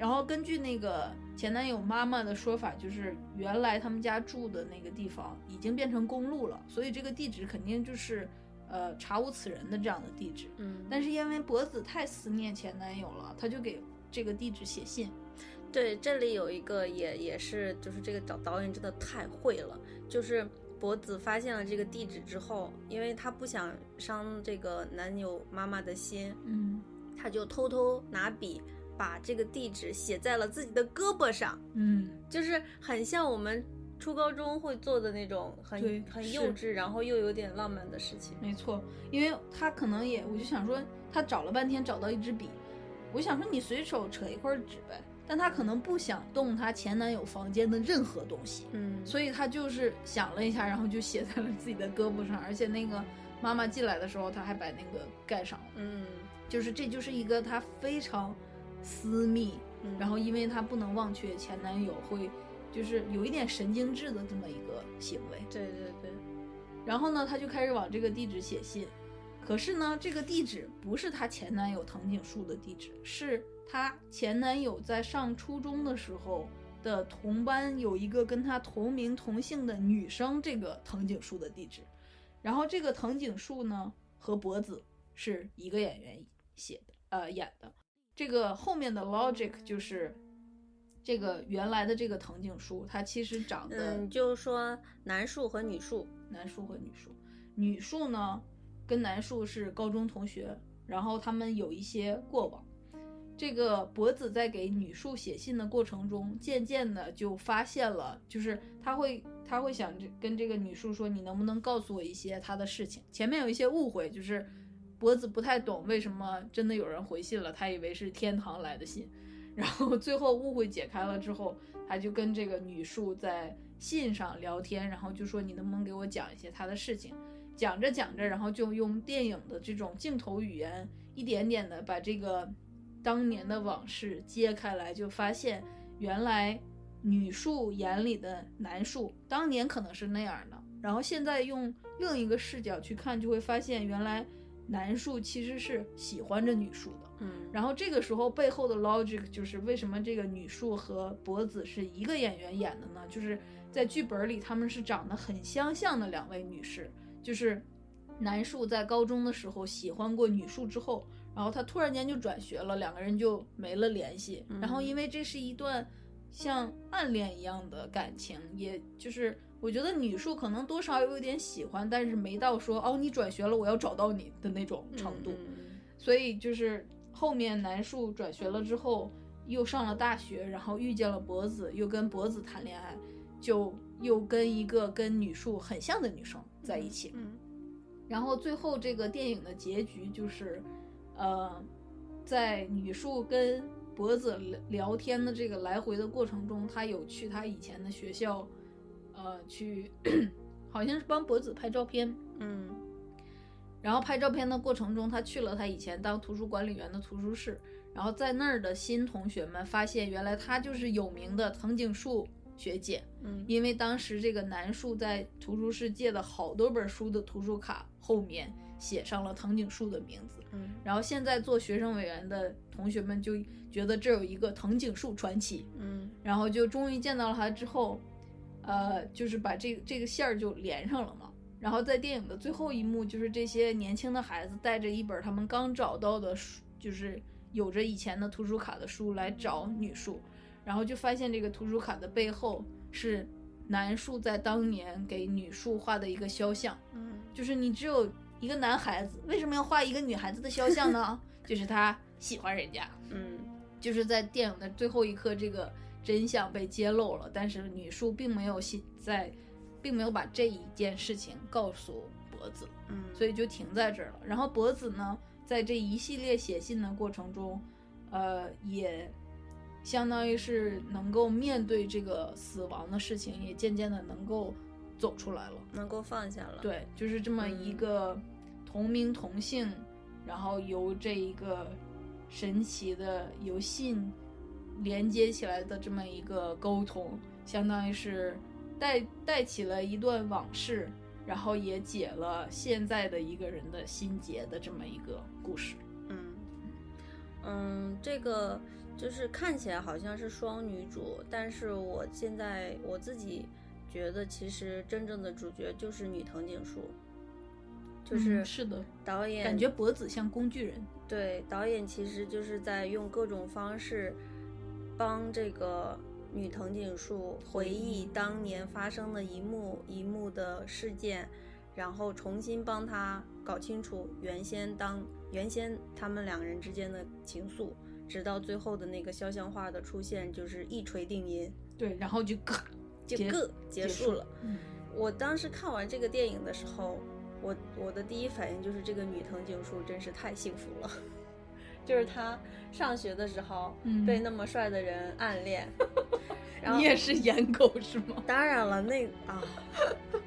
然后根据那个前男友妈妈的说法，就是原来他们家住的那个地方已经变成公路了，所以这个地址肯定就是呃查无此人的这样的地址。嗯，但是因为博子太思念前男友了，他就给这个地址写信。对，这里有一个也也是，就是这个导导演真的太会了，就是博子发现了这个地址之后，因为他不想伤这个男友妈妈的心，嗯他就偷偷拿笔把这个地址写在了自己的胳膊上，嗯，就是很像我们初高中会做的那种很很幼稚，然后又有点浪漫的事情。没错，因为他可能也，我就想说，他找了半天找到一支笔，我想说你随手扯一块纸呗，但他可能不想动他前男友房间的任何东西，嗯，所以他就是想了一下，然后就写在了自己的胳膊上，而且那个妈妈进来的时候，他还把那个盖上了，嗯，就是这就是一个他非常私密，嗯然后因为她不能忘却前男友，会就是有一点神经质的这么一个行为。对对对，然后呢，她就开始往这个地址写信，可是呢，这个地址不是她前男友藤井树的地址，是她前男友在上初中的时候的同班有一个跟她同名同姓的女生，这个藤井树的地址。然后这个藤井树呢和博子是一个演员写的，呃演的。这个后面的 logic 就是这个原来的这个藤井树，它其实长得嗯，就是说男树和女树，男树和女树，女树呢跟男树是高中同学，然后他们有一些过往。这个博子在给女树写信的过程中，渐渐的就发现了，就是他会他会想着跟这个女树说，你能不能告诉我一些他的事情？前面有一些误会，就是博子不太懂为什么真的有人回信了，他以为是天堂来的信，然后最后误会解开了之后，他就跟这个女树在信上聊天，然后就说你能不能给我讲一些他的事情？讲着讲着，然后就用电影的这种镜头语言，一点点的把这个当年的往事揭开来，就发现原来女树眼里的男树当年可能是那样的，然后现在用另一个视角去看，就会发现原来男树其实是喜欢着女树的。嗯，然后这个时候背后的 logic 就是为什么这个女树和博子是一个演员演的呢？就是在剧本里他们是长得很相像的两位女士，就是男树在高中的时候喜欢过女树之后，然后他突然间就转学了，两个人就没了联系。然后因为这是一段像暗恋一样的感情，也就是我觉得女树可能多少有一点喜欢，但是没到说哦你转学了我要找到你的那种程度。嗯所以就是后面男树转学了之后，又上了大学，然后遇见了博子，又跟博子谈恋爱，就又跟一个跟女树很像的女生在一起。嗯然后最后这个电影的结局就是，呃，在女树跟博子聊聊天的这个来回的过程中，他有去他以前的学校，呃，去好像是帮博子拍照片。嗯然后拍照片的过程中，他去了他以前当图书管理员的图书室，然后在那儿的新同学们发现，原来他就是有名的藤井树学姐。嗯因为当时这个南树在图书室借的好多本书的图书卡后面写上了藤井树的名字，嗯然后现在做学生委员的同学们就觉得这有一个藤井树传奇，嗯然后就终于见到了他之后，呃，就是把这个这个线儿就连上了嘛。然后在电影的最后一幕，就是这些年轻的孩子带着一本他们刚找到的书，就是有着以前的图书卡的书来找女树，然后就发现这个图书卡的背后是男树在当年给女树画的一个肖像。嗯就是你只有一个男孩子，为什么要画一个女孩子的肖像呢？就是他喜欢人家。嗯就是在电影的最后一刻，这个真相被揭露了，但是女树并没有信在，并没有把这一件事情告诉博子，嗯，所以就停在这儿了。然后博子呢，在这一系列写信的过程中，呃，也相当于是能够面对这个死亡的事情，也渐渐的能够走出来了。能够放下了。，对，就是这么一嗯个同名同姓，然后由这一个神奇的由信连接起来的这么一个沟通，相当于是带带起了一段往事，然后也解了现在的一个人的心结的这么一个故事。嗯嗯，这个就是看起来好像是双女主，但是我现在我自己觉得，其实真正的主角就是女藤井树，就是嗯是的，导演感觉博子像工具人。对，导演其实就是在用各种方式帮这个女藤井树回忆当年发生的一幕一幕的事件，然后重新帮她搞清楚原先当原先他们两个人之间的情愫，直到最后的那个肖像画的出现，就是一锤定音，对，然后就咔 结就个结束了。嗯。我当时看完这个电影的时候，我我的第一反应就是这个女藤井树真是太幸福了，就是他上学的时候嗯被那么帅的人暗恋，然后你也是颜狗是吗当然了，那啊？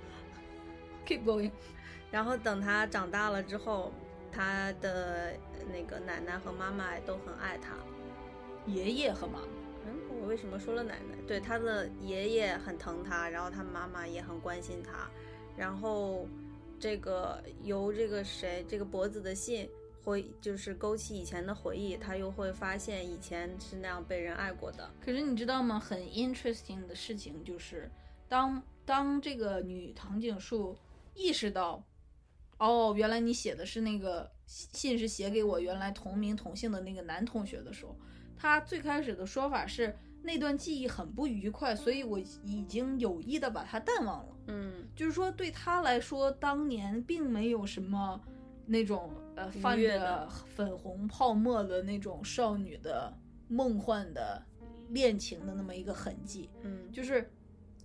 Keep going。然后等他长大了之后，他的那个奶奶和妈妈都很爱他。爷爷和妈妈，嗯，我为什么说了奶奶？对，他的爷爷很疼他，然后他妈妈也很关心他，然后这个由这个谁这个脖子的信回就是勾起以前的回忆，他又会发现以前是那样被人爱过的。可是你知道吗？很 interesting 的事情就是，当当这个女藤井树意识到，哦，原来你写的是那个信是写给我原来同名同姓的那个男同学的时候，她最开始的说法是那段记忆很不愉快，所以我已经有意的把它淡忘了。嗯就是说，对她来说，当年并没有什么那种呃愉泛着粉红泡沫的那种少女的梦幻的恋情的那么一个痕迹。嗯，就是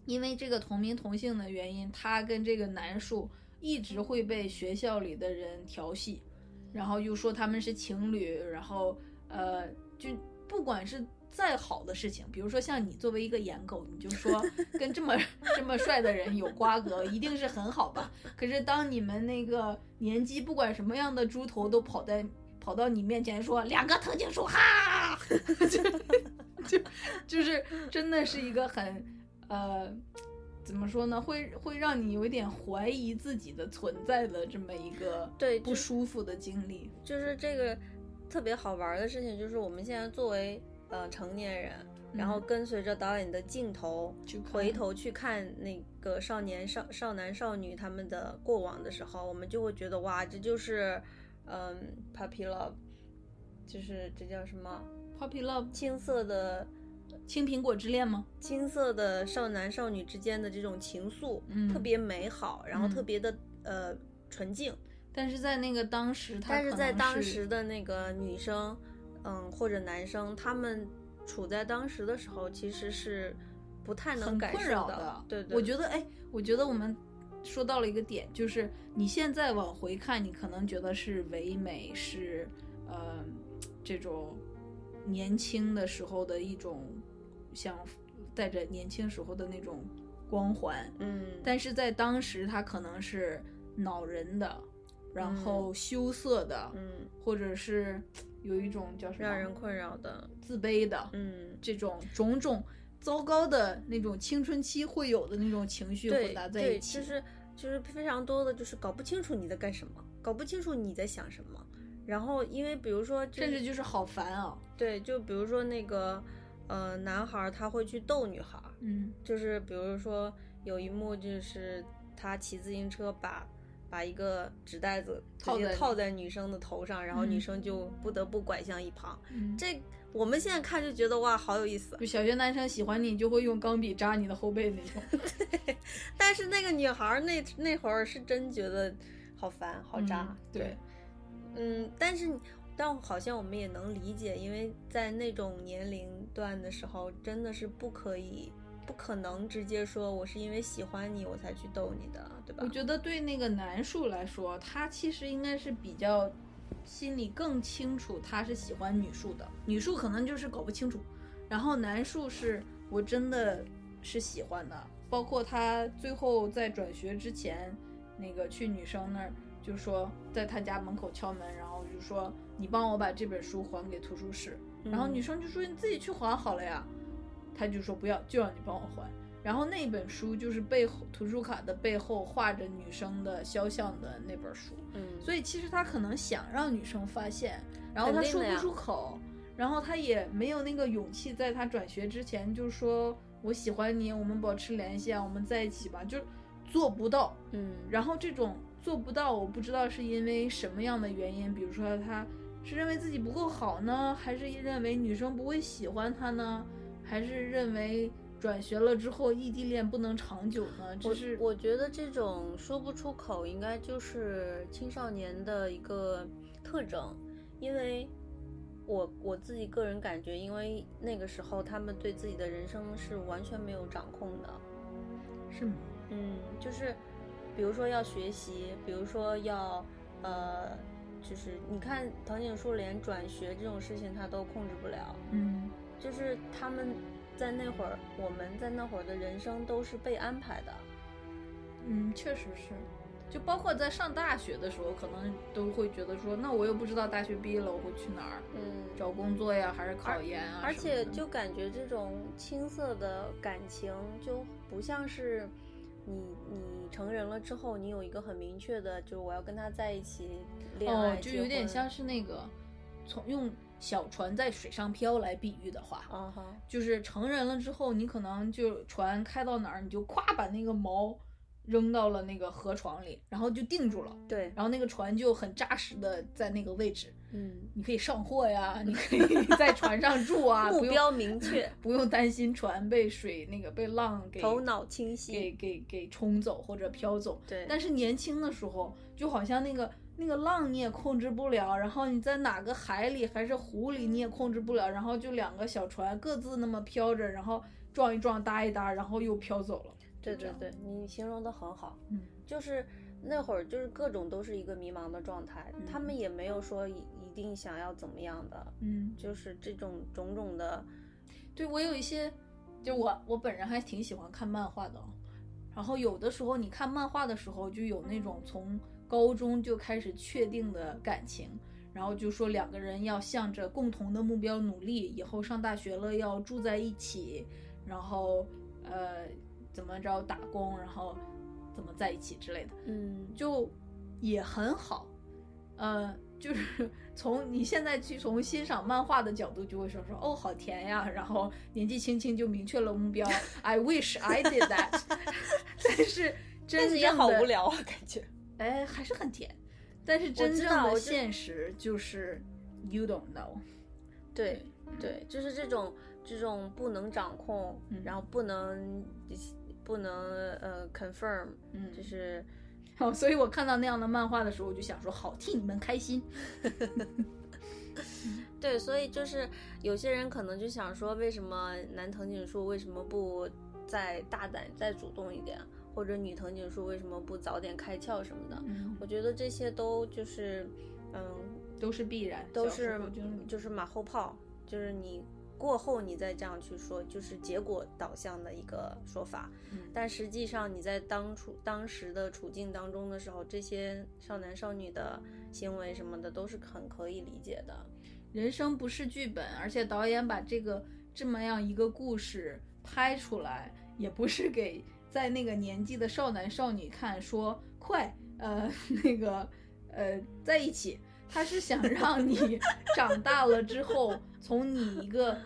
因为这个同名同姓的原因，她跟这个男树一直会被学校里的人调戏，然后又说他们是情侣，然后呃，就不管是再好的事情，比如说像你作为一个颜狗，你就说跟这么这么帅的人有瓜葛，一定是很好吧？可是当你们那个年纪，不管什么样的猪头都跑在跑到你面前说两个藤井树哈，就就就是真的是一个很呃。怎么说呢？会会让你有一点怀疑自己的存在的这么一个对不舒服的经历。就是这个特别好玩的事情，就是我们现在作为呃成年人，然后嗯。跟随着导演的镜头回头去看那个少年少少男少女他们的过往的时候，我们就会觉得哇，这就是嗯 puppy love，就是这叫什么？Puppy Love 青涩的青苹果之恋吗？青涩的少男少女之间的这种情愫，嗯。特别美好，然后嗯。特别的呃纯净。但是在那个当时，他但是在当时的那个女生，嗯，或者男生，他们处在当时的时候，其实是不太能感受到扰的。对对，我觉得，哎，我觉得我们说到了一个点，就是你现在往回看，你可能觉得是唯美，是呃这种年轻的时候的一种像带着年轻时候的那种光环，嗯，但是在当时，它可能是恼人的，然后羞涩的，嗯，或者是有一种叫什么让人困扰的，自卑的，嗯，这种种种糟糕的那种青春期会有的那种情绪对混杂在对，一起，就是就是非常多的，就是搞不清楚你在干什么，搞不清楚你在想什么。然后，因为比如说，就甚至就是好烦啊。对，就比如说那个，呃，男孩儿他会去逗女孩儿，嗯就是比如说有一幕就是他骑自行车把把一个纸袋子直接套在套在女生的头上，然后女嗯生就不得不拐向一旁。嗯，这我们现在看就觉得哇，好有意思。就小学男生喜欢你，就会用钢笔扎你的后背那种。但是那个女孩儿那那会儿是真觉得好烦好扎。嗯对，嗯，但是但好像我们也能理解，因为在那种年龄段的时候，真的是不可以。不可能直接说我是因为喜欢你我才去逗你的，对吧？我觉得对那个男树来说，他其实应该是比较心里更清楚他是喜欢女树的，女树可能就是搞不清楚，然后男树是我真的是喜欢的，包括他最后在转学之前，那个去女生那儿就说在他家门口敲门，然后就说你帮我把这本书还给图书室，然后嗯。女生就说你自己去还好了呀，他就说不要，就让你帮我还。然后那本书就是背后图书卡的背后画着女生的肖像的那本书，嗯，所以其实他可能想让女生发现，然后他说不出口，然后他也没有那个勇气在他转学之前就说我喜欢你，我们保持联系啊，我们在一起吧，就做不到。嗯，然后这种做不到，我不知道是因为什么样的原因，比如说他是认为自己不够好呢，还是认为女生不会喜欢他呢，还是认为转学了之后异地恋不能长久呢？我这是我觉得这种说不出口，应该就是青少年的一个特征，因为我我自己个人感觉，因为那个时候他们对自己的人生是完全没有掌控的，是吗？嗯，就是比如说要学习，比如说要呃，就是你看藤井树连转学这种事情他都控制不了，嗯就是他们在那会儿，我们在那会儿的人生都是被安排的。嗯，确实是。就包括在上大学的时候，可能都会觉得说，那我又不知道大学毕业了我会去哪儿，嗯，找工作呀，还是考研啊而且就感觉这种青涩的感情就不像是你你成人了之后，你有一个很明确的，就是我要跟他在一起恋爱，哦，就有点像是那个从用小船在水上漂来比喻的话，啊哈，就是成人了之后，你可能就船开到哪儿，你就咵把那个锚扔到了那个河床里，然后就定住了。对，然后那个船就很扎实的在那个位置，嗯，你可以上货呀，你可以在船上住啊，目标明确，不用担心船被水那个被浪给头脑清给晰，给给冲走或者飘走。对，但是年轻的时候，就好像那个那个浪你也控制不了，然后你在哪个海里还是湖里你也控制不了，然后就两个小船各自那么飘着，然后撞一撞搭一搭，然后又飘走了。对对对，你形容的很好，嗯，就是那会儿就是各种都是一个迷茫的状态，他们嗯也没有说一一定想要怎么样的，嗯，就是这种种种的，对我有一些，就我我本人还挺喜欢看漫画的哦，然后有的时候你看漫画的时候，就有那种从高中就开始确定的感情。然后就说两个人要向着共同的目标努力，以后上大学了要住在一起，然后呃怎么着打工，然后怎么在一起之类的，嗯，就也很好。呃，就是 从你现在去从欣赏漫画的角度，就会说说哦好甜呀，然后年纪轻轻就明确了目标，I wish I did that 但是真的也好无聊啊，感觉。哎，还是很甜。但是真正的现实就是 you don't know。对对，就是这种这种不能掌控，嗯然后不能不能呃 confirm，嗯就是哦，所以我看到那样的漫画的时候，我就想说，好替你们开心。对，所以就是有些人可能就想说，为什么男藤井树为什么不再大胆、再主动一点，或者女藤井树为什么不早点开窍什么的？嗯我觉得这些都就是，嗯，都是必然，都是候就是就是马后炮，就是你过后你再这样去说，就是结果导向的一个说法。嗯但实际上你在当初当时的处境当中的时候，这些少男少女的行为什么的都是很可以理解的。人生不是剧本，而且导演把这个这么样一个故事拍出来，也不是给在那个年纪的少男少女看，说快，呃，那个，呃，在一起。他是想让你长大了之后，从你一个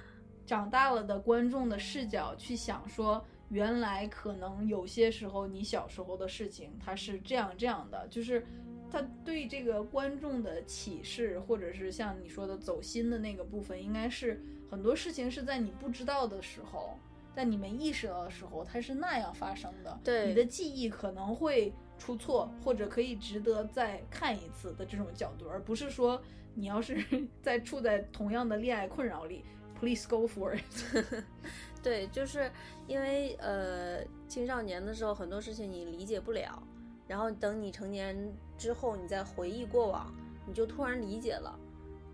长大了的观众的视角去想说，原来可能有些时候你小时候的事情，它是这样这样的，就是他对这个观众的启示，或者是像你说的走心的那个部分，应该是很多事情是在你不知道的时候，在你没意识到的时候，它是那样发生的。对你的记忆可能会出错，或者可以值得再看一次的这种角度，而不是说你要是 在处在同样的恋爱困扰里，please go for it。对，就是因为呃青少年的时候很多事情你理解不了，然后等你成年之后，你再回忆过往，你就突然理解了。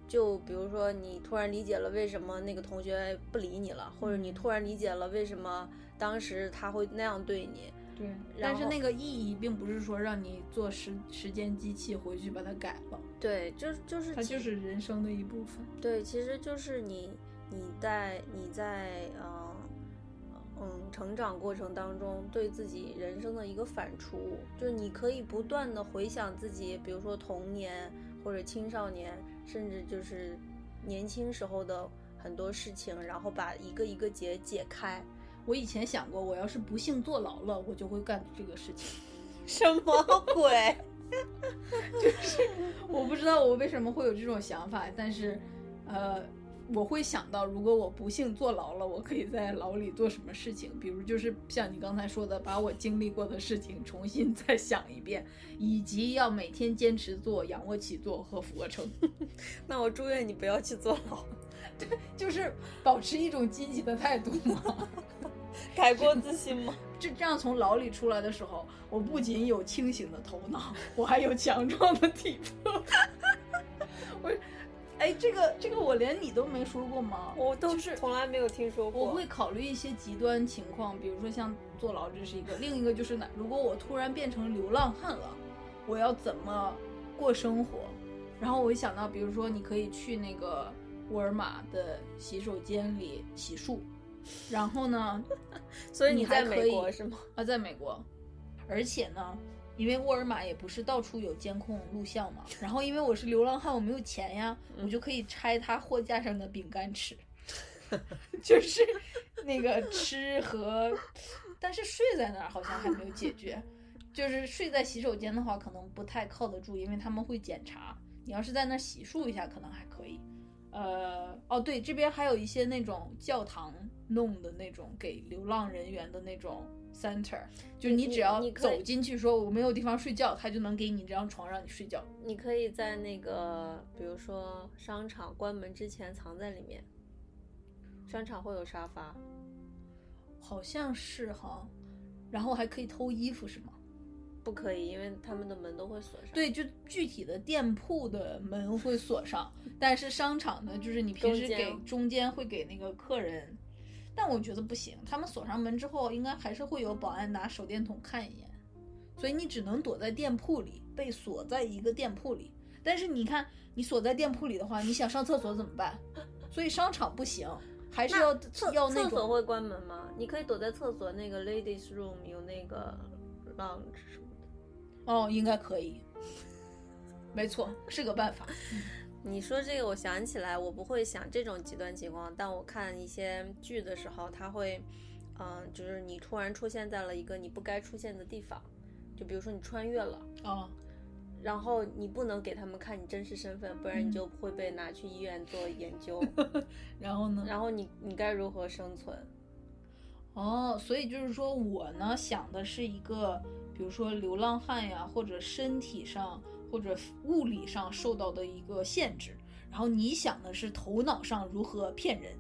就比如说，你突然理解了为什么那个同学不理你了，或者你突然理解了为什么当时他会那样对你。对，但是那个意义并不是说让你做时时间机器回去把它改了，对，就是就是其它就是人生的一部分。对，其实就是你你在你在嗯嗯成长过程当中对自己人生的一个反刍，就是你可以不断的回想自己，比如说童年或者青少年，甚至就是年轻时候的很多事情，然后把一个一个结解开。我以前想过，我要是不幸坐牢了，我就会干这个事情。什么鬼？就是我不知道我为什么会有这种想法，但是，呃，我会想到，如果我不幸坐牢了，我可以在牢里做什么事情？比如就是像你刚才说的，把我经历过的事情重新再想一遍，以及要每天坚持做仰卧起坐和俯卧撑，那我祝愿你不要去坐牢，对就是保持一种积极的态度嘛。改过自新嘛？这这样从牢里出来的时候，我不仅有清醒的头脑，我还有强壮的体魄。我，哎，这个这个我连你都没说过吗？我都是从来没有听说过。我会考虑一些极端情况，比如说像坐牢，这是一个；另一个就是哪，如果我突然变成流浪汉了，我要怎么过生活。然后我一想到，比如说你可以去那个沃尔玛的洗手间里洗漱，然后呢，所以你还在美国是吗？啊，在美国，而且呢，因为沃尔玛也不是到处有监控录像嘛，然后因为我是流浪汉，我没有钱呀，我就可以拆他货架上的饼干吃，就是那个吃和，但是睡在那儿好像还没有解决，就是睡在洗手间的话可能不太靠得住，因为他们会检查，你要是在那儿洗漱一下可能还可以。呃，哦对，这边还有一些那种教堂弄的那种给流浪人员的那种 center，就是你你只要走进去说我没有地方睡觉，他就能给你这张床让你睡觉。你可以在那个，比如说商场关门之前藏在里面，商场会有沙发，好像是哈，然后还可以偷衣服是吗？不可以，因为他们的门都会锁上。对，就具体的店铺的门会锁上，但是商场呢，就是你平时给中间会给那个客人，但我觉得不行，他们锁上门之后，应该还是会有保安拿手电筒看一眼，所以你只能躲在店铺里，被锁在一个店铺里。但是你看，你锁在店铺里的话，你想上厕所怎么办？所以商场不行，还是要厕要厕所会关门吗？你可以躲在厕所那个 ladies room 有那个 lounge 什么的。哦，应该可以，没错，是个办法。你说这个，我想起来，我不会想这种极端情况，但我看一些剧的时候，他会，嗯、就是你突然出现在了一个你不该出现的地方，就比如说你穿越了，哦，然后你不能给他们看你真实身份，不然你就会被拿去医院做研究，然后呢？然后你你该如何生存？哦，所以就是说我呢想的是一个，比如说流浪汉呀，或者身体上或者物理上受到的一个限制，然后你想的是头脑上如何骗人，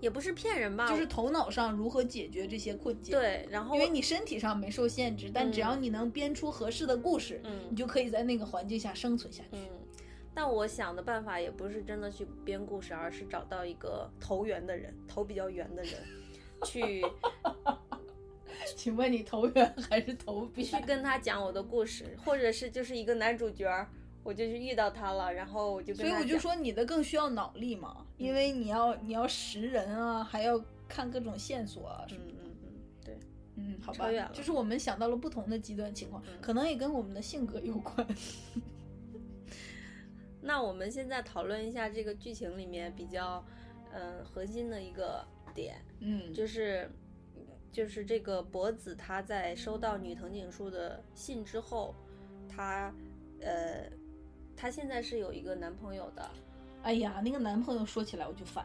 也不是骗人吧，就是头脑上如何解决这些困境。，对，然后因为你身体上没受限制，但只要你能编出合适的故事，嗯你就可以在那个环境下生存下去。嗯，但我想的办法也不是真的去编故事，而是找到一个投缘的人，头比较圆的人，去 请问你投缘还是投？必须？跟他讲我的故事，或者是就是一个男主角儿，我就是遇到他了，然后我就跟所以我就说你的更需要脑力嘛，因为你要你要识人啊，还要看各种线索啊什么的。嗯嗯嗯，对，嗯，好吧就是我们想到了不同的极端情况，嗯可能也跟我们的性格有关。那我们现在讨论一下这个剧情里面比较，嗯、核心的一个点，嗯，就是就是这个博子他在收到女藤井树的信之后，他呃，他现在是有一个男朋友的，哎呀，那个男朋友说起来我就烦，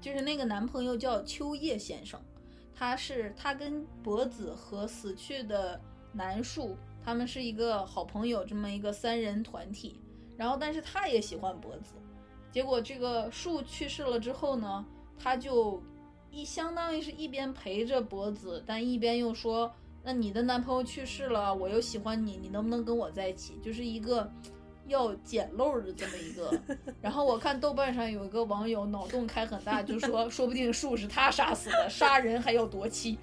就是那个男朋友叫秋叶先生，他是他跟博子和死去的南树，他们是一个好朋友，这么一个三人团体。然后，但是他也喜欢博子，结果这个树去世了之后呢，他就一相当于是一边陪着博子，但一边又说，那你的男朋友去世了，我又喜欢你，你能不能跟我在一起？就是一个要捡漏的这么一个。然后我看豆瓣上有一个网友脑洞开很大，就说 说不定树是他杀死的，杀人还要夺妻。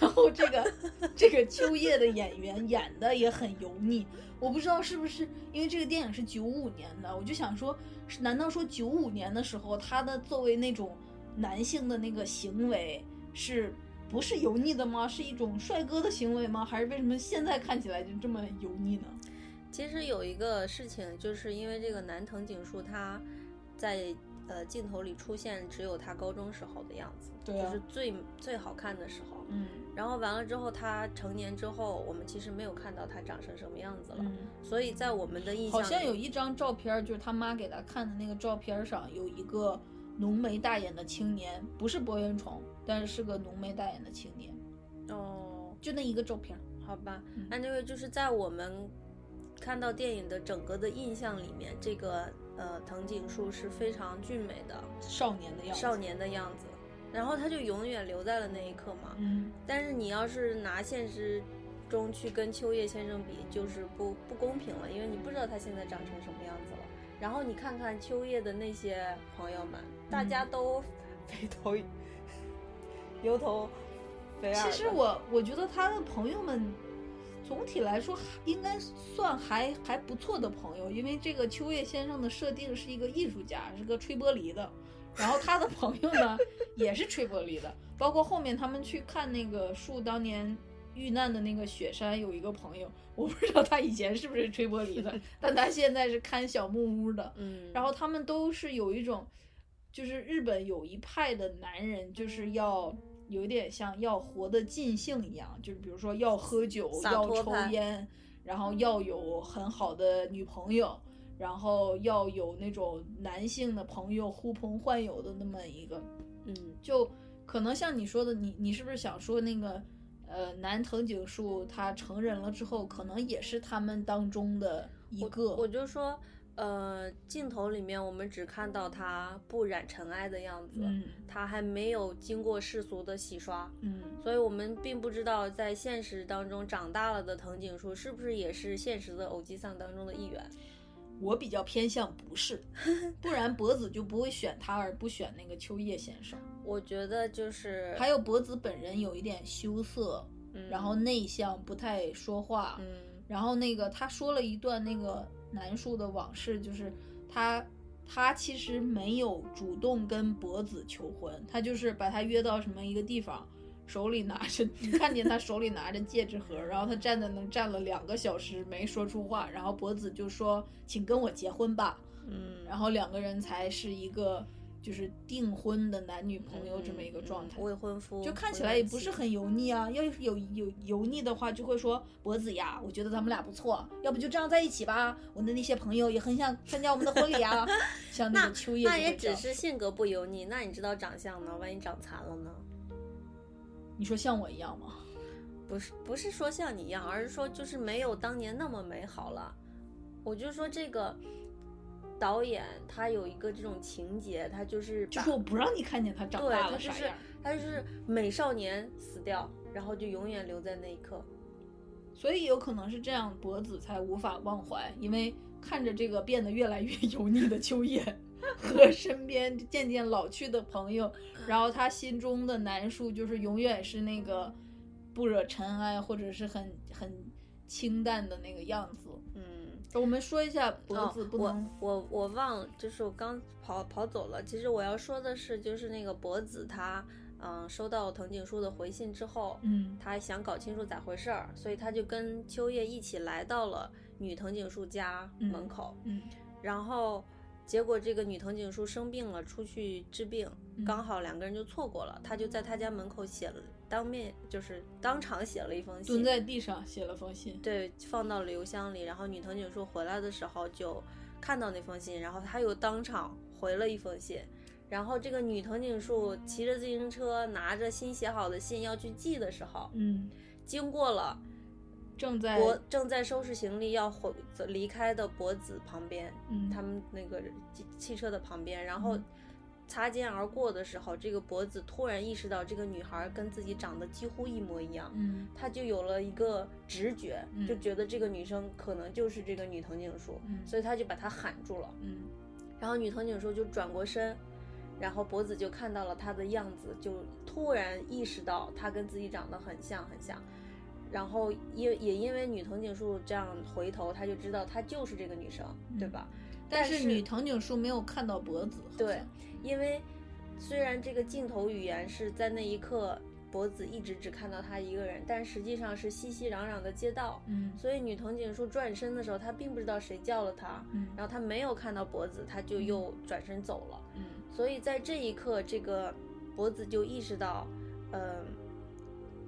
然后这个这个秋叶的演员演的也很油腻，我不知道是不是因为这个电影是九五年的，我就想说，难道说九五年的时候他的作为那种男性的那个行为是不是油腻的吗？是一种帅哥的行为吗？还是为什么现在看起来就这么油腻呢？其实有一个事情，就是因为这个男藤井树他在呃镜头里出现只有他高中时候的样子，对啊就是最最好看的时候。嗯然后完了之后，他成年之后，我们其实没有看到他长成什么样子了。嗯。所以在我们的印象里，好像有一张照片，就是他妈给他看的那个照片上有一个浓眉大眼的青年，不是博圆虫，但是是个浓眉大眼的青年，哦，就那一个照片。好吧嗯，那这个就是在我们看到电影的整个的印象里面，这个呃藤井树是非常俊美的少年的样子。少。年的样子，然后他就永远留在了那一刻嘛。嗯，但是你要是拿现实中去跟秋叶先生比，就是不不公平了，因为你不知道他现在长成什么样子了。然后你看看秋叶的那些朋友们，大家都肥头油头肥耳。其实我我觉得他的朋友们总体来说应该算还还不错的朋友，因为这个秋叶先生的设定是一个艺术家，是个吹玻璃的，然后他的朋友呢 也是吹玻璃的，包括后面他们去看那个树当年遇难的那个雪山，有一个朋友，我不知道他以前是不是吹玻璃的，但他现在是看小木屋的，嗯，然后他们都是有一种，就是日本有一派的男人，就是要有点像要活得尽兴一样，就是比如说要喝酒，要抽烟，然后要有很好的女朋友，然后要有那种男性的朋友呼朋唤友的那么一个，嗯，就可能像你说的，你你是不是想说那个？呃，南藤井树他成人了之后，可能也是他们当中的一个。我就说，呃，镜头里面我们只看到他不染尘埃的样子，嗯他还没有经过世俗的洗刷，嗯所以我们并不知道在现实当中长大了的藤井树是不是也是现实的偶机丧当中的一员。我比较偏向不是，不然博子就不会选他而不选那个秋叶先生。我觉得就是还有博子本人有一点羞涩，嗯然后内向，不太说话。嗯然后那个他说了一段那个南树的往事，就是他他其实没有主动跟博子求婚，他就是把他约到什么一个地方，手里拿着，你看见他手里拿着戒指盒，然后他站在那站了两个小时没说出话，然后博子就说：“请跟我结婚吧。”嗯，然后两个人才是一个就是订婚的男女朋友这么一个状态。嗯未婚夫就看起来也不是很油腻啊。要是有有油腻的话，就会说脖子呀，我觉得咱们俩不错，要不就这样在一起吧。我的那些朋友也很想参加我们的婚礼啊。像那那个秋叶那也只是性格不油腻，那你知道长相呢？万一长残了呢？你说像我一样吗？不是不是说像你一样，而是说就是没有当年那么美好了。我就说这个导演他有一个这种情节，他就是就是我不让你看见他长对大他就是了啥样。他就是美少年死掉，然后就永远留在那一刻。所以有可能是这样，博子才无法忘怀，因为看着这个变得越来越油腻的秋叶和身边渐渐老去的朋友，然后他心中的南树就是永远是那个不惹尘埃或者是很很清淡的那个样子。嗯，我们说一下博子哦我不能，我我忘了，就是我刚跑跑走了。其实我要说的是，就是那个博子他，嗯，收到藤井树的回信之后，嗯他想搞清楚咋回事儿，所以他就跟秋叶一起来到了女藤井树家门口，嗯然后结果这个女藤井树生病了，出去治病，嗯刚好两个人就错过了，他就在他家门口写了当面就是当场写了一封信，蹲在地上写了封信。对，放到了邮箱里。然后女藤井树回来的时候就看到那封信，然后他又当场回了一封信。然后这个女藤井树骑着自行车，拿着新写好的信要去寄的时候，嗯，经过了正在博正在收拾行李要回走离开的博子旁边，嗯他们那个汽汽车的旁边，然后嗯擦肩而过的时候，这个脖子突然意识到这个女孩跟自己长得几乎一模一样，嗯他就有了一个直觉，嗯就觉得这个女生可能就是这个女藤井树，嗯所以他就把她喊住了。嗯然后女藤井树就转过身，然后脖子就看到了她的样子，就突然意识到她跟自己长得很像很像。然后也也因为女藤井树这样回头，他就知道她就是这个女生，对吧？但是是女藤井树没有看到脖子，对像，因为虽然这个镜头语言是在那一刻，博子一直只看到他一个人，但实际上是熙熙攘攘的街道，嗯所以女藤井树转身的时候，她并不知道谁叫了她，嗯然后她没有看到博子，她就又转身走了。嗯所以在这一刻，这个博子就意识到，嗯、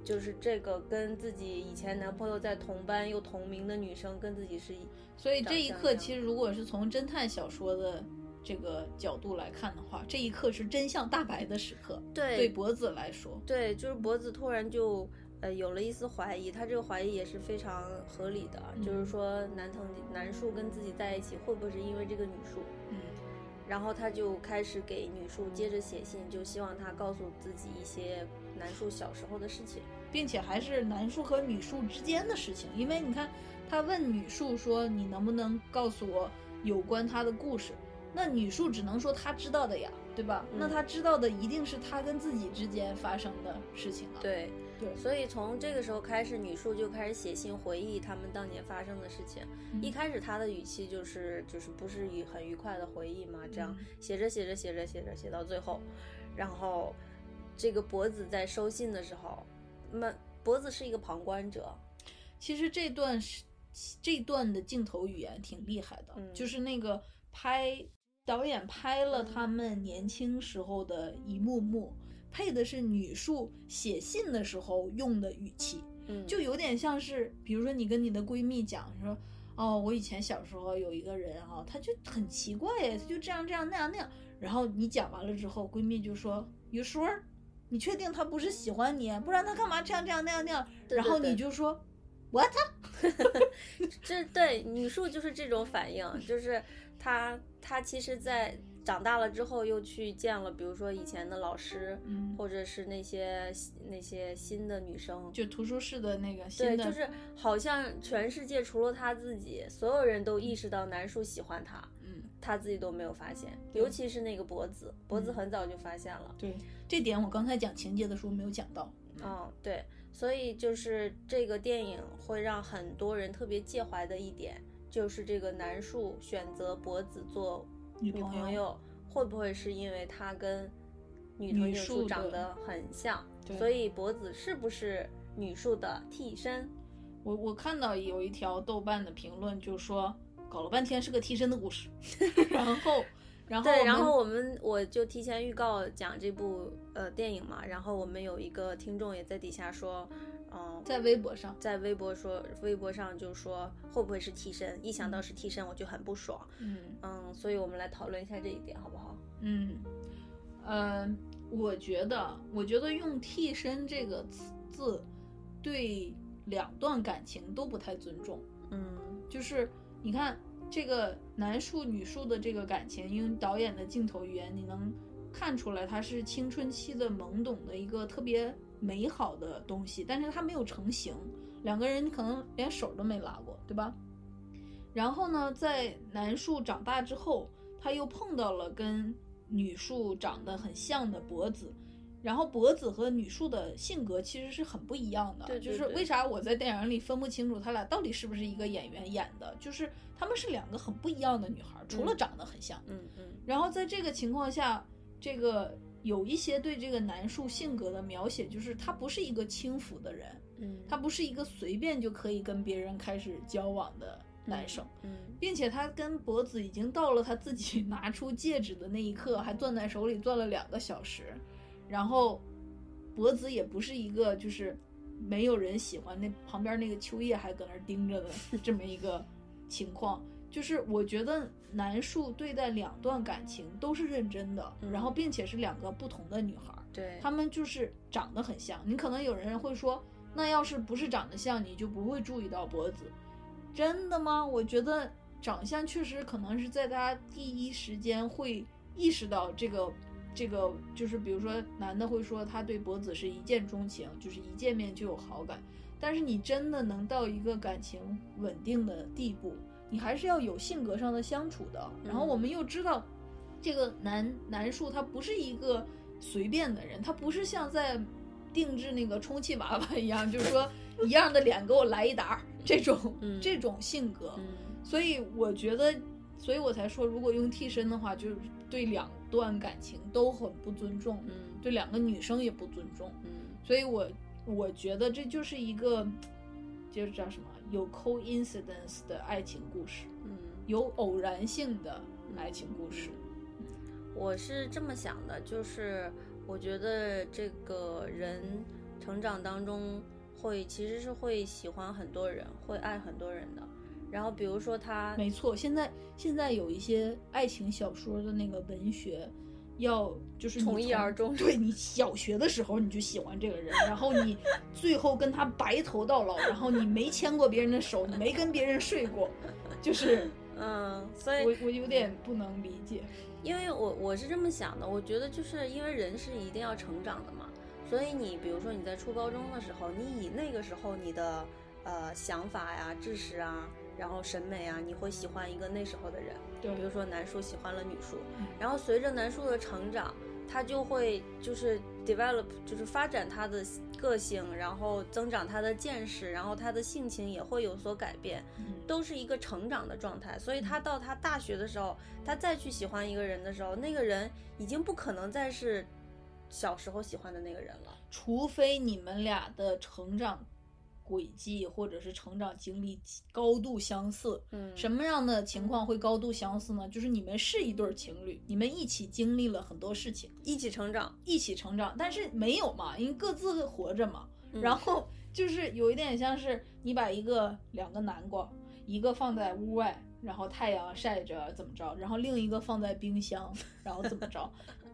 就是这个跟自己以前男朋友在同班又同名的女生跟自己是一，所以这一刻，其实如果是从侦探小说的这个角度来看的话，这一刻是真相大白的时刻。对对博子来说，对，就是博子突然就呃有了一丝怀疑，他这个怀疑也是非常合理的，就是嗯说男藤男树跟自己在一起会不会是因为这个女树？嗯然后他就开始给女树接着写信，就希望她告诉自己一些男树小时候的事情。并且还是男树和女树之间的事情，因为你看，他问女树说：“你能不能告诉我有关他的故事？”那女树只能说她知道的呀，对吧？嗯那她知道的一定是她跟自己之间发生的事情啊。，对，对所以从这个时候开始，女树就开始写信回忆他们当年发生的事情。嗯一开始她的语气就是就是不是愉很愉快的回忆嘛，这样嗯写着写着写着写着写到最后，然后这个脖子在收信的时候，那么脖子是一个旁观者，其实这段是这段的镜头语言挺厉害的，嗯就是那个拍导演拍了他们年轻时候的一幕幕，配的是女树写信的时候用的语气，嗯，就有点像是，比如说你跟你的闺蜜讲说，哦，我以前小时候有一个人啊，他就很奇怪耶，他就这样这样那样那样，然后你讲完了之后，闺蜜就说，You sure？你确定他不是喜欢你？不然他干嘛这样这样那样那样？对然后你就说，What？这对女树就是这种反应，就是她她其实，在长大了之后又去见了，比如说以前的老师，嗯，或者是那些那些新的女生，就图书室的那个对，新的，就是好像全世界除了他自己，所有人都意识到南树喜欢他，嗯，他自己都没有发现，尤其是那个脖子，脖子嗯很早就发现了。对，这点我刚才讲情节的时候没有讲到。嗯，对，所以就是这个电影会让很多人特别介怀的一点，就是这个男树选择脖子做女女朋友会不会是因为他跟女女藤井树长得很像，所以脖子是不是女树的替身？我我看到有一条豆瓣的评论，就说搞了半天是个替身的故事，然后，然后对，然后我们我就提前预告讲这部呃电影嘛，然后我们有一个听众也在底下说，嗯、在微博上，在微博说，微博上就说会不会是替身？一想到是替身，我就很不爽。嗯嗯，所以我们来讨论一下这一点，好不好？嗯，呃，我觉得，我觉得用替身这个词字，对两段感情都不太尊重。嗯就是你看这个男树女树的这个感情，因为导演的镜头语言，你能看出来他是青春期的懵懂的一个特别美好的东西，但是它没有成型，两个人可能连手都没拉过，对吧？然后呢，在男树长大之后，他又碰到了跟女树长得很像的脖子，然后脖子和女树的性格其实是很不一样的。对对对就是为啥我在电影里分不清楚他俩到底是不是一个演员演的？就是他们是两个很不一样的女孩，除了嗯长得很像。嗯嗯然后在这个情况下，这个有一些对这个男树性格的描写，就是他不是一个轻浮的人，嗯，他不是一个随便就可以跟别人开始交往的男生。嗯并且他跟博子已经到了他自己 拿出戒指的那一刻，还攥在手里攥了两个小时，然后博子也不是一个就是没有人喜欢，那旁边那个秋叶还搁那儿盯着的 这么一个情况。就是我觉得南树对待两段感情都是认真的，嗯然后并且是两个不同的女孩儿，对，他们就是长得很像。你可能有人会说，那要是不是长得像，你就不会注意到脖子。真的吗？我觉得长相确实可能是在他第一时间会意识到这个，这个就是比如说男的会说他对脖子是一见钟情，就是一见面就有好感。但是你真的能到一个感情稳定的地步，你还是要有性格上的相处的。然后我们又知道，这个男男树他不是一个随便的人，他不是像在定制那个充气娃娃一样，就是说一样的脸给我来一沓儿这种、嗯这种性格。嗯所以我觉得，所以我才说，如果用替身的话，就是对两段感情都很不尊重，嗯对两个女生也不尊重。嗯所以我我觉得这就是一个，就是叫什么有 coincidence 的爱情故事，嗯，有偶然性的爱情故事。我是这么想的，就是我觉得这个人成长当中会其实是会喜欢很多人，会爱很多人的。然后比如说他，没错，现在现在有一些爱情小说的那个文学，要就是从一而终 对你小学的时候你就喜欢这个人，然后你最后跟他白头到老，然后你没牵过别人的手，你没跟别人睡过，就是 嗯，所以我我有点不能理解。因为我我是这么想的，我觉得就是因为人是一定要成长的嘛，所以你比如说你在初高中的时候，你以那个时候你的呃想法呀、知识啊，然后审美啊，你会喜欢一个那时候的人，对比如说男树喜欢了女树嗯，然后随着男树的成长，他就会就是 develop，就是发展他的个性，然后增长他的见识，然后他的性情也会有所改变，都是一个成长的状态。所以他到他大学的时候，他再去喜欢一个人的时候，那个人已经不可能再是小时候喜欢的那个人了。除非你们俩的成长轨迹或者是成长经历高度相似。嗯，什么样的情况会高度相似呢？就是你们是一对情侣，你们一起经历了很多事情，一起成长，一起成长，但是没有嘛，因为各自活着嘛。嗯然后就是有一点像是你把一个两个南瓜，一个放在屋外，然后太阳晒着怎么着，然后另一个放在冰箱，然后怎么着。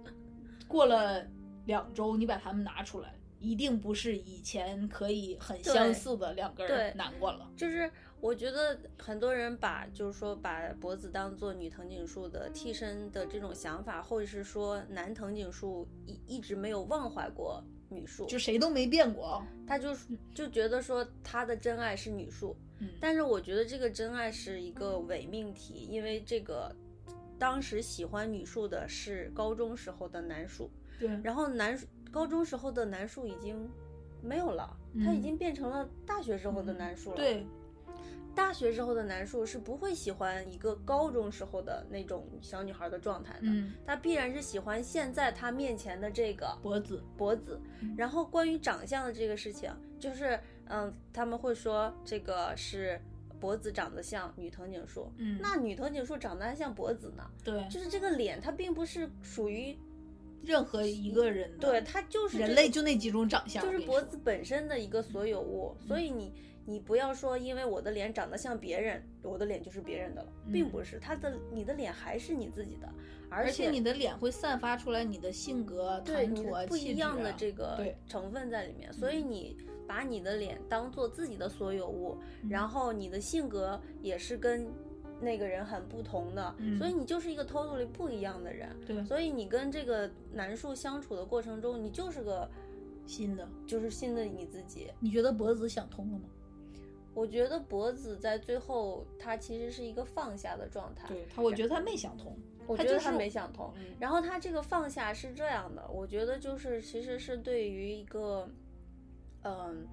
过了两周，你把它们拿出来，一定不是以前可以很相似的两个人难过了。就是我觉得很多人把就是说把脖子当做女藤井树的替身的这种想法，或者是说男藤井树一一直没有忘怀过女树，就谁都没变过。他就就觉得说他的真爱是女树，嗯但是我觉得这个真爱是一个伪命题，因为这个当时喜欢女树的是高中时候的男树，对，然后男树高中时候的男树已经没有了，他已嗯经变成了大学时候的男树了。对，大学时候的男树是不会喜欢一个高中时候的那种小女孩的状态的，嗯，他必然是喜欢现在他面前的这个脖子，脖子。嗯。然后关于长相的这个事情，就是嗯，他们会说这个是脖子长得像女藤井树，嗯，那女藤井树长得还像脖子呢，对，就是这个脸它并不是属于，任何一个人的对，他就是这人类就那几种长相，就是脖子本身的一个所有物，所以你你不要说因为我的脸长得像别人，我的脸就是别人的了，并不是，他的你的脸还是你自己的，而而且你的脸会散发出来你的性格、谈吐不一样的这个成分在里面，所以你把你的脸当做自己的所有物，嗯。然后你的性格也是跟那个人很不同的，嗯所以你就是一个 totally 不一样的人。对所以你跟这个男树相处的过程中，你就是个新的。就是新的你自己。你觉得脖子想通了吗？我觉得脖子在最后，他其实是一个放下的状态。对他，我觉得他没想通。我觉得他没想通。嗯然后他这个放下是这样的，我觉得就是其实是对于一个，嗯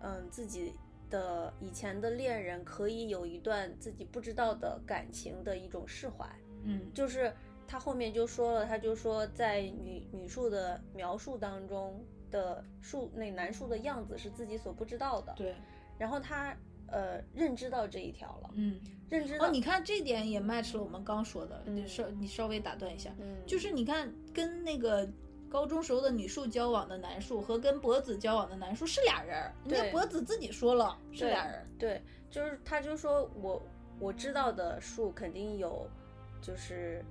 嗯自己的以前的恋人可以有一段自己不知道的感情的一种释怀。嗯，就是他后面就说了，他就说在女女树的描述当中的树那男树的样子是自己所不知道的。对，然后他呃认知到这一条了，嗯。认知到、哦，你看这点也 match 了我们刚说的，你嗯稍你稍微打断一下，嗯就是你看跟那个高中时候的女树交往的男树和跟博子交往的男树是俩人儿，人家博子自己说了是俩人，对，就是他就说我我知道的树肯定有，就是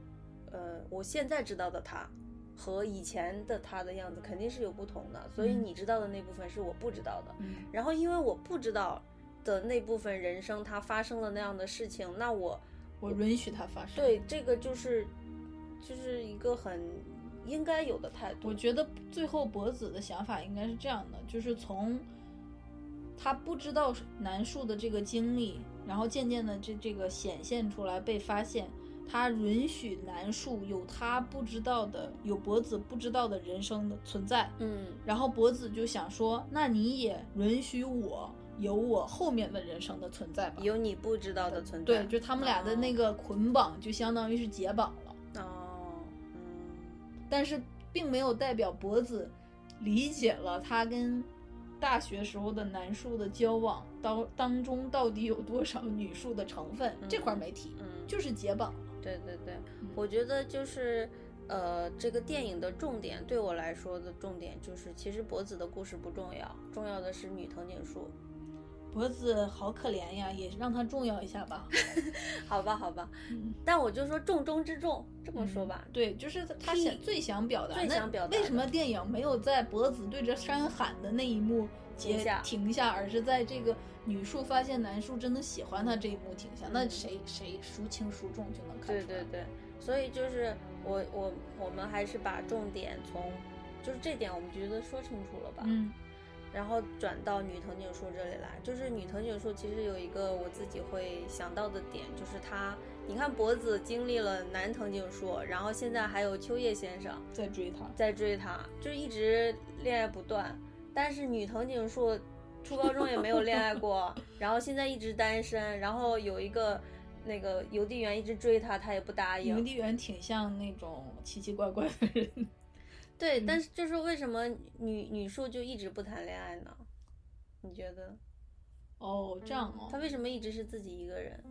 呃我现在知道的他和以前的他的样子肯定是有不同的，所以嗯你知道的那部分是我不知道的。嗯然后因为我不知道的那部分人生，他发生了那样的事情，那我我允许他发生。对这个就是就是一个很应该有的态度。我觉得最后博子的想法应该是这样的，就是从他不知道南树的这个经历，然后渐渐的这这个显现出来被发现，他允许南树有他不知道的，有博子不知道的人生的存在，嗯然后博子就想说，那你也允许我有我后面的人生的存在吧？有你不知道的存在。对，就他们俩的那个捆绑就相当于是解绑了。但是并没有代表博子理解了他跟大学时候的男树的交往当当中到底有多少女树的成分，这块儿没提，嗯，就是解绑了。对对对，嗯我觉得就是。呃，这个电影的重点对我来说的重点就是，其实博子的故事不重要，重要的是女藤井树。博子好可怜呀，也让他重要一下吧。好吧，好吧，嗯，但我就说重中之重，这么说吧，对，就是他想最想表达，最想表达为什么电影没有在脖子对着山喊的那一幕结停下停下，而是在这个女树发现男树真的喜欢她这一幕停下？那嗯谁谁孰轻孰重就能看出来。对对对，所以就是我我我们还是把重点从，就是这点我们觉得说清楚了吧？嗯，然后转到女藤井树这里来。就是女藤井树其实有一个我自己会想到的点，就是她，你看脖子经历了男藤井树，然后现在还有秋叶先生在追她，在追她，就一直恋爱不断。但是女藤井树初高中也没有恋爱过，然后现在一直单身，然后有一个。那个邮递员一直追她，她也不答应。邮递员挺像那种奇奇怪怪的人。对，但是就是为什么女女树就一直不谈恋爱呢？你觉得？哦，这样哦。他为什么一直是自己一个人？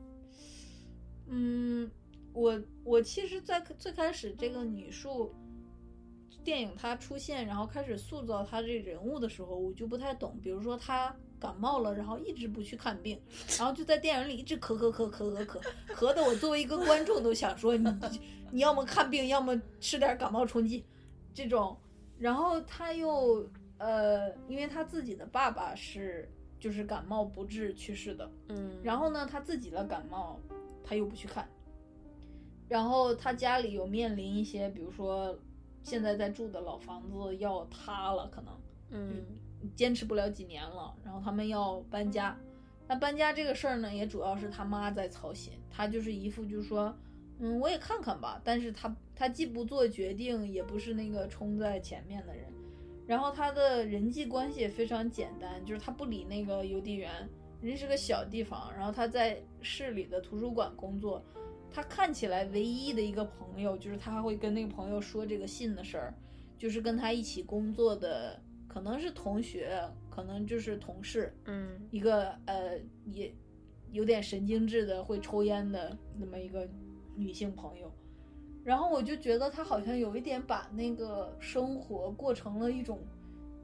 嗯，我我其实，在最开始这个女树电影它出现，然后开始塑造她这人物的时候，我就不太懂。比如说她。感冒了，然后一直不去看病，然后就在电影里一直咳咳咳咳咳咳，咳的我作为一个观众都想说你你要么看病，要么吃点感冒冲剂，这种。然后他又呃，因为他自己的爸爸是就是感冒不治去世的，嗯，然后呢他自己的感冒他又不去看，然后他家里有面临一些，比如说现在在住的老房子要塌了，可能，嗯。坚持不了几年了，然后他们要搬家。那搬家这个事儿呢，也主要是他妈在操心。他就是一副就是说，嗯，我也看看吧。但是他他既不做决定，也不是那个冲在前面的人。然后他的人际关系也非常简单，就是他不理那个邮递员，人家是个小地方。然后他在市里的图书馆工作。他看起来唯一的一个朋友，就是他还会跟那个朋友说这个信的事儿，就是跟他一起工作的。可能是同学，可能就是同事，嗯，一个呃也有点神经质的会抽烟的那么一个女性朋友，然后我就觉得她好像有一点把那个生活过成了一种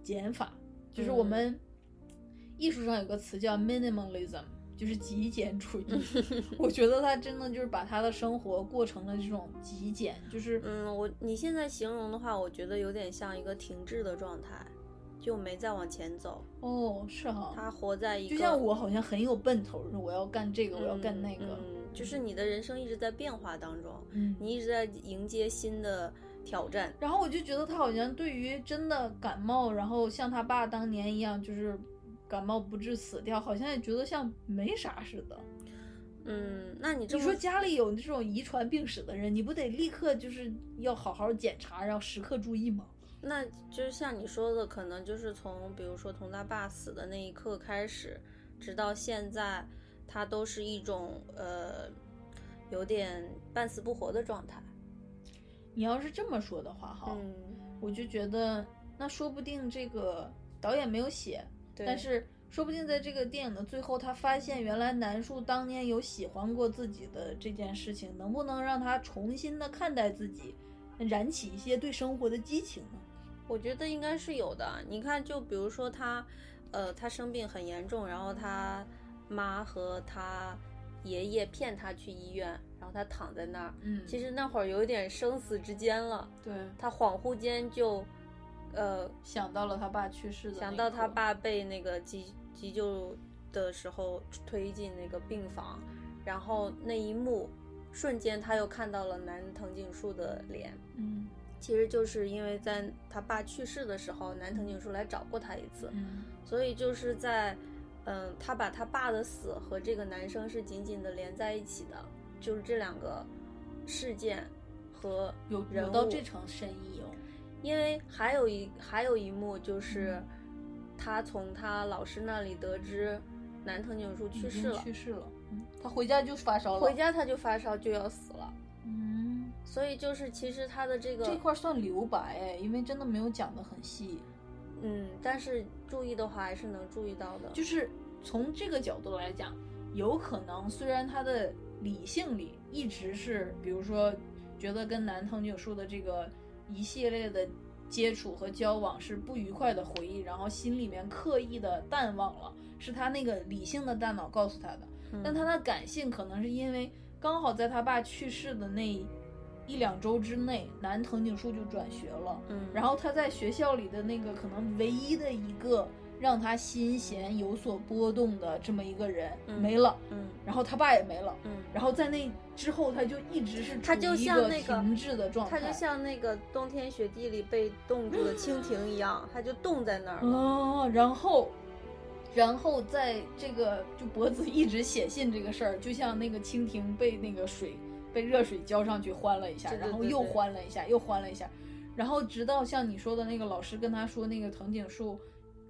减法，就是我们艺术上有个词叫 minimalism，就是极简主义。我觉得他真的就是把他的生活过成了这种极简，就是嗯，我你现在形容的话，我觉得有点像一个停滞的状态。就没再往前走哦，是哈，他活在一个，就像我好像很有奔头，我要干这个，我要干那个，就是你的人生一直在变化当中，嗯，你一直在迎接新的挑战。然后我就觉得他好像对于真的感冒，然后像他爸当年一样，就是感冒不治死掉，好像也觉得像没啥似的。嗯，那你这你说家里有这种遗传病史的人，你不得立刻就是要好好检查，然后时刻注意吗？那就是像你说的，可能就是从比如说从他爸死的那一刻开始，直到现在，他都是一种呃有点半死不活的状态。你要是这么说的话，哈，我就觉得那说不定这个导演没有写，但是说不定在这个电影的最后，他发现原来南树当年有喜欢过自己的这件事情，能不能让他重新的看待自己，燃起一些对生活的激情呢？我觉得应该是有的。你看，就比如说他，呃，他生病很严重，然后他妈和他爷爷骗他去医院，然后他躺在那儿。嗯，其实那会儿有一点生死之间了。对，他恍惚间就，呃，想到了他爸去世的，想到他爸被那个急急救的时候推进那个病房，然后那一幕，瞬间他又看到了南藤井树的脸。嗯。其实就是因为在他爸去世的时候，南藤井树来找过他一次，所以就是在，嗯，他把他爸的死和这个男生是紧紧的连在一起的，就是这两个事件和有人到这层深意哦。因为还有一还有一幕就是，他从他老师那里得知男藤井树去世了，去世了，他回家就发烧了，回家他就发烧就要死了。嗯所以就是，其实他的这个这块算留白哎，因为真的没有讲的很细。嗯，但是注意的话还是能注意到的。就是从这个角度来讲，有可能虽然他的理性里一直是，比如说觉得跟男藤井树的这个一系列的接触和交往是不愉快的回忆，然后心里面刻意的淡忘了，是他那个理性的大脑告诉他的。但他的感性可能是因为刚好在他爸去世的那。一两周之内，男藤井树就转学了。嗯，然后他在学校里的那个可能唯一的一个让他心弦有所波动的这么一个人嗯没了，嗯然后他爸也没了，嗯，然后在那之后他就一直是他就处于一个像那个停滞的状态，他就像那个冬天雪地里被冻住的蜻蜓一样，他就冻在那儿了。哦，然后，然后在这个就脖子一直写信这个事儿，就像那个蜻蜓被那个水被热水浇上去欢了一下，然后又欢了一下，又欢了一下，然后直到像你说的那个老师跟他说那个藤井树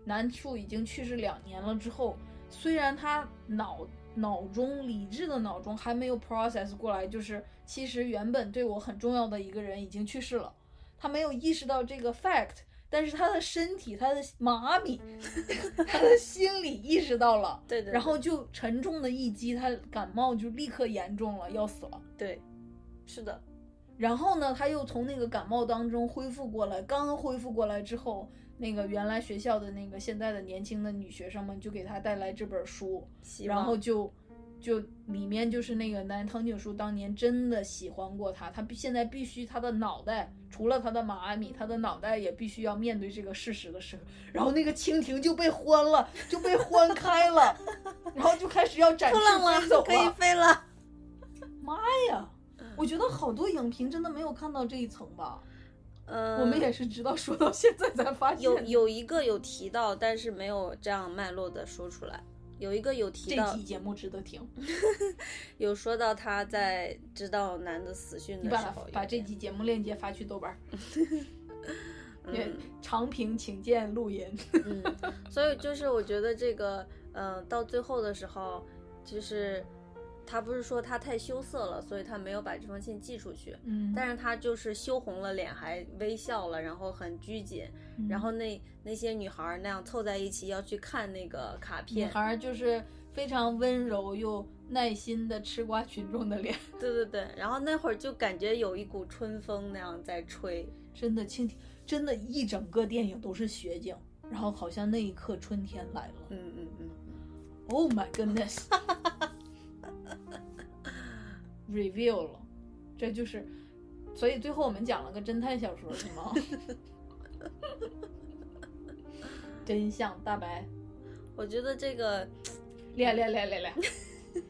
男树已经去世两年了之后，虽然他脑脑中理智的脑中还没有 process 过来，就是其实原本对我很重要的一个人已经去世了，他没有意识到这个 fact。但是他的身体，他的妈咪，他的心理意识到了，对对，然后就沉重的一击，他感冒就立刻严重了，要死了。对，是的，然后呢，他又从那个感冒当中恢复过来，刚刚恢复过来之后，那个原来学校的那个现在的年轻的女学生们就给他带来这本书，然后就就里面就是那个男藤井树当年真的喜欢过他，他必现在必须他的脑袋除了他的马阿米，他的脑袋也必须要面对这个事实的时候，然后那个蜻蜓就被欢了，就被欢开了，然后就开始要展 翅飞走了，可以飞了。妈呀！我觉得好多影评真的没有看到这一层吧，嗯，我们也是直到说到现在才发现有有一个有提到，但是没有这样脉络的说出来。有一个有提到这期，节目值得听，有说到他在知道男的死讯的时候，把这期节目链接发去豆瓣 嗯长平请见录音。嗯，所以就是我觉得这个，嗯、到最后的时候，就是他不是说他太羞涩了，所以他没有把这封信寄出去，嗯。但是他就是羞红了脸，还微笑了，然后很拘谨，嗯。然后那那些女孩儿那样凑在一起要去看那个卡片女，孩儿就是非常温柔又耐心的吃瓜群众的脸，对对对，然后那会儿就感觉有一股春风那样在吹，真的蜻蜓，真的，一整个电影都是雪景，然后好像那一刻春天来了。嗯嗯嗯，Oh my goodness。reveal 了，这就是，所以最后我们讲了个侦探小说是吗？真相大白，我觉得这个，练练练练练。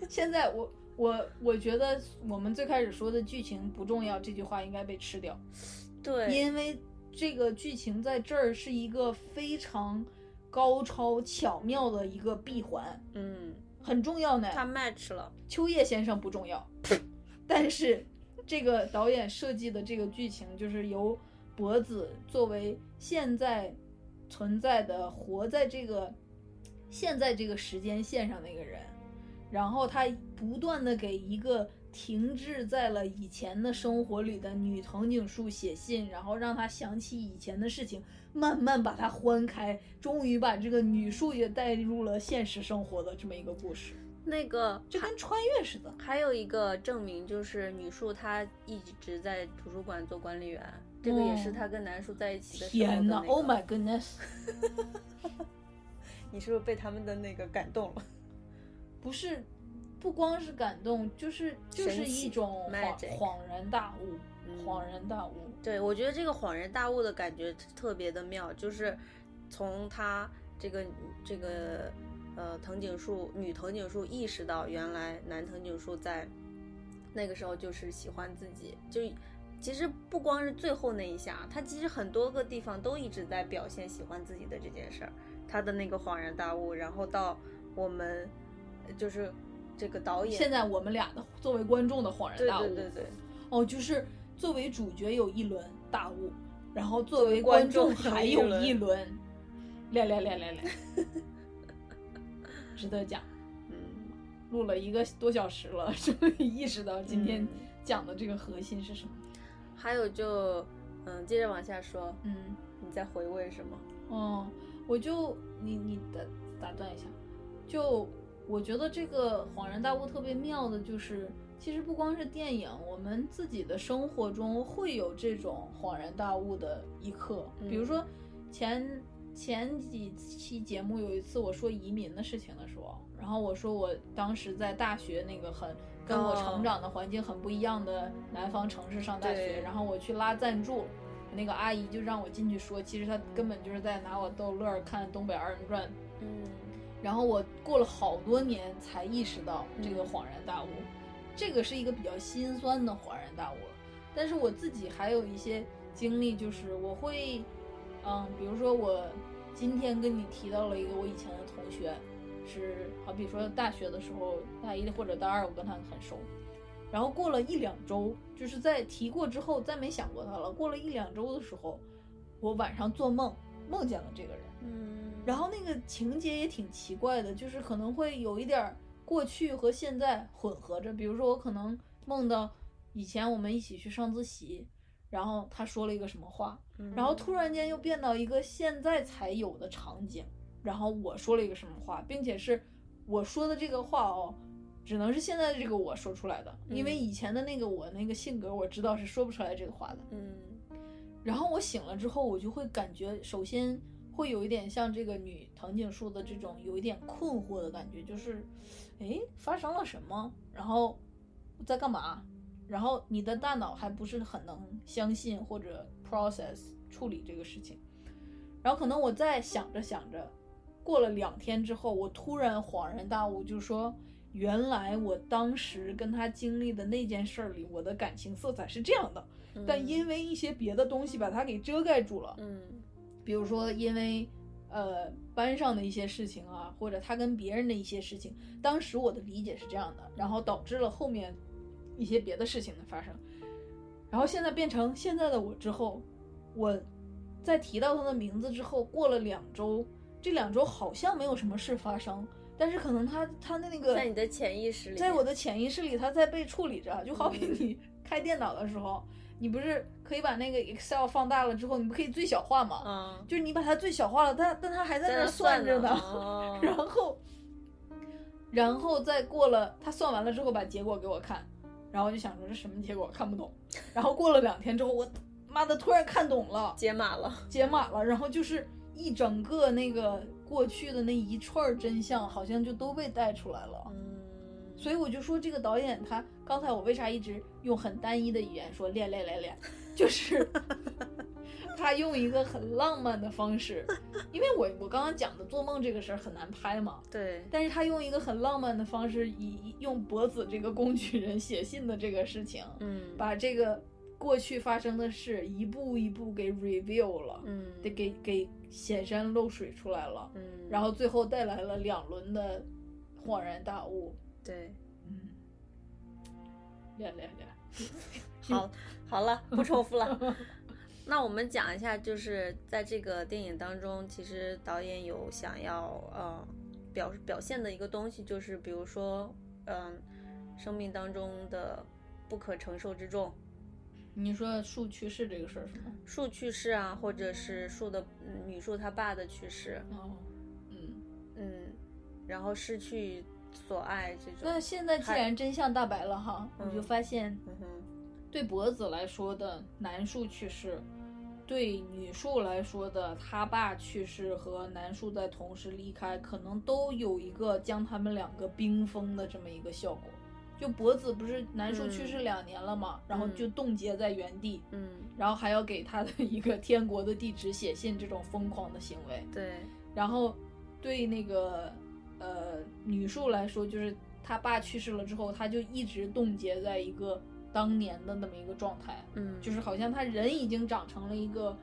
现在我我我觉得我们最开始说的剧情不重要，这句话应该被吃掉，对，因为这个剧情在这儿是一个非常高超巧妙的一个闭环，嗯，很重要呢。他 match 了，秋叶先生不重要，但是这个导演设计的这个剧情，就是由博子作为现在存在的、活在这个现在这个时间线上的一个人，然后他不断的给一个停滞在了以前的生活里的女藤井树写信，然后让他想起以前的事情，慢慢把它欢开，终于把这个女树也带入了现实生活的这么一个故事。那个就跟穿越似的。还有一个证明就是女树她一直在图书馆做管理员，这个也是她跟男树在一起的时候的、天呐呐 o h my goodness！你是不是被他们的那个感动了？不是，不光是感动，就是就是一种恍恍然大悟，嗯恍然大悟。对，我觉得这个恍然大悟的感觉特别的妙，就是从他这个这个呃藤井树女藤井树意识到原来男藤井树在那个时候就是喜欢自己，就其实不光是最后那一下，他其实很多个地方都一直在表现喜欢自己的这件事儿，他的那个恍然大悟，然后到我们就是这个导演现在我们俩的作为观众的恍然大悟，对对对。哦，就是作为主角有一轮大悟，然后作作为为观观众众还有有一轮一轮，练练练练练，值得讲。嗯，录了一个多小时了，终于意识到今天嗯讲的这个核心是什么。还有就嗯，接着往下说，嗯。你在回味什么？哦，我就你你打打断一下，就我觉得这个恍然大悟特别妙的，就是其实不光是电影，我们自己的生活中会有这种恍然大悟的一刻。比如嗯说前前几期节目有一次我说移民的事情的时候，然后我说我当时在大学那个很跟我哦成长的环境很不一样的南方城市上大学，对然后我去拉赞助。那个阿姨就让我进去说，其实她根本就是在拿我逗乐儿，看《东北二人转》。嗯然后我过了好多年才意识到这个恍然大悟，这个是一个比较心酸的恍然大悟了。但是我自己还有一些经历，就是我会，嗯，比如说我今天跟你提到了一个我以前的同学，是好比说大学的时候大一或者大二，我跟他很熟，然后过了一两周，就是在提过之后再没想过他了。过了一两周的时候，我晚上做梦梦见了这个人。嗯然后那个情节也挺奇怪的，就是可能会有一点儿过去和现在混合着。比如说，我可能梦到以前我们一起去上自习，然后他说了一个什么话，嗯然后突然间又变到一个现在才有的场景，然后我说了一个什么话，并且是我说的这个话哦，只能是现在的这个我说出来的，因为嗯以前的那个我那个性格我知道是说不出来这个话的。嗯然后我醒了之后，我就会感觉，首先会有一点像这个女藤井树的这种有一点困惑的感觉，就是，哎，发生了什么？然后在干嘛？然后你的大脑还不是很能相信或者 process 处理这个事情。然后可能我在想着想着，过了两天之后，我突然恍然大悟，就说。原来我当时跟他经历的那件事儿里，我的感情色彩是这样的，但因为一些别的东西把它给遮盖住了，嗯比如说因为呃班上的一些事情啊，或者他跟别人的一些事情，当时我的理解是这样的，然后导致了后面一些别的事情的发生，然后现在变成现在的我之后，我在提到他的名字之后，过了两周，这两周好像没有什么事发生，但是可能他他的那个在你的潜意识里，在我的潜意识里，他在被处理着。就好比嗯你开电脑的时候，你不是可以把那个 Excel 放大了之后，你不可以最小化吗？嗯就是你把它最小化了，但但它还在那儿算着呢。哦 然后，然后再过了，他算完了之后把结果给我看，然后我就想说这什么结果看不懂。然后过了两天之后，我妈的突然看懂了，解码了，解码了，然后就是一整个那个过去的那一串儿真相，好像就都被带出来了。嗯所以我就说，这个导演他刚才我为啥一直用很单一的语言说练练练练，就是 他用一个很浪漫的方式，因为我我刚刚讲的做梦这个事儿很难拍嘛，对，但是他用一个很浪漫的方式，以以用博子这个工具人写信的这个事情，嗯把这个过去发生的事一步一步给 reveal 了，嗯得给给显山露水出来了，嗯，然后最后带来了两轮的恍然大悟。对，嗯，练练练。好，好了，不重复了。那我们讲一下，就是在这个电影当中，其实导演有想要呃表表现的一个东西，就是比如说，嗯、生命当中的不可承受之重，你说树去世这个事儿是吗？树去世啊，或者是树的嗯女树她爸的去世，哦，嗯，嗯，然后失去所爱这种，那现在既然真相大白了哈，我就嗯发现嗯，对博子来说的男树去世，对女树来说的他爸去世和男树在同时离开，可能都有一个将他们两个冰封的这么一个效果。就博子不是男树去世两年了嘛，然后就冻结在原地，嗯，然后还要给他的一个天国的地址写信，这种疯狂的行为。对，然后对那个呃女树来说，就是他爸去世了之后，他就一直冻结在一个当年的那么一个状态，嗯，就是好像他人已经长成了一个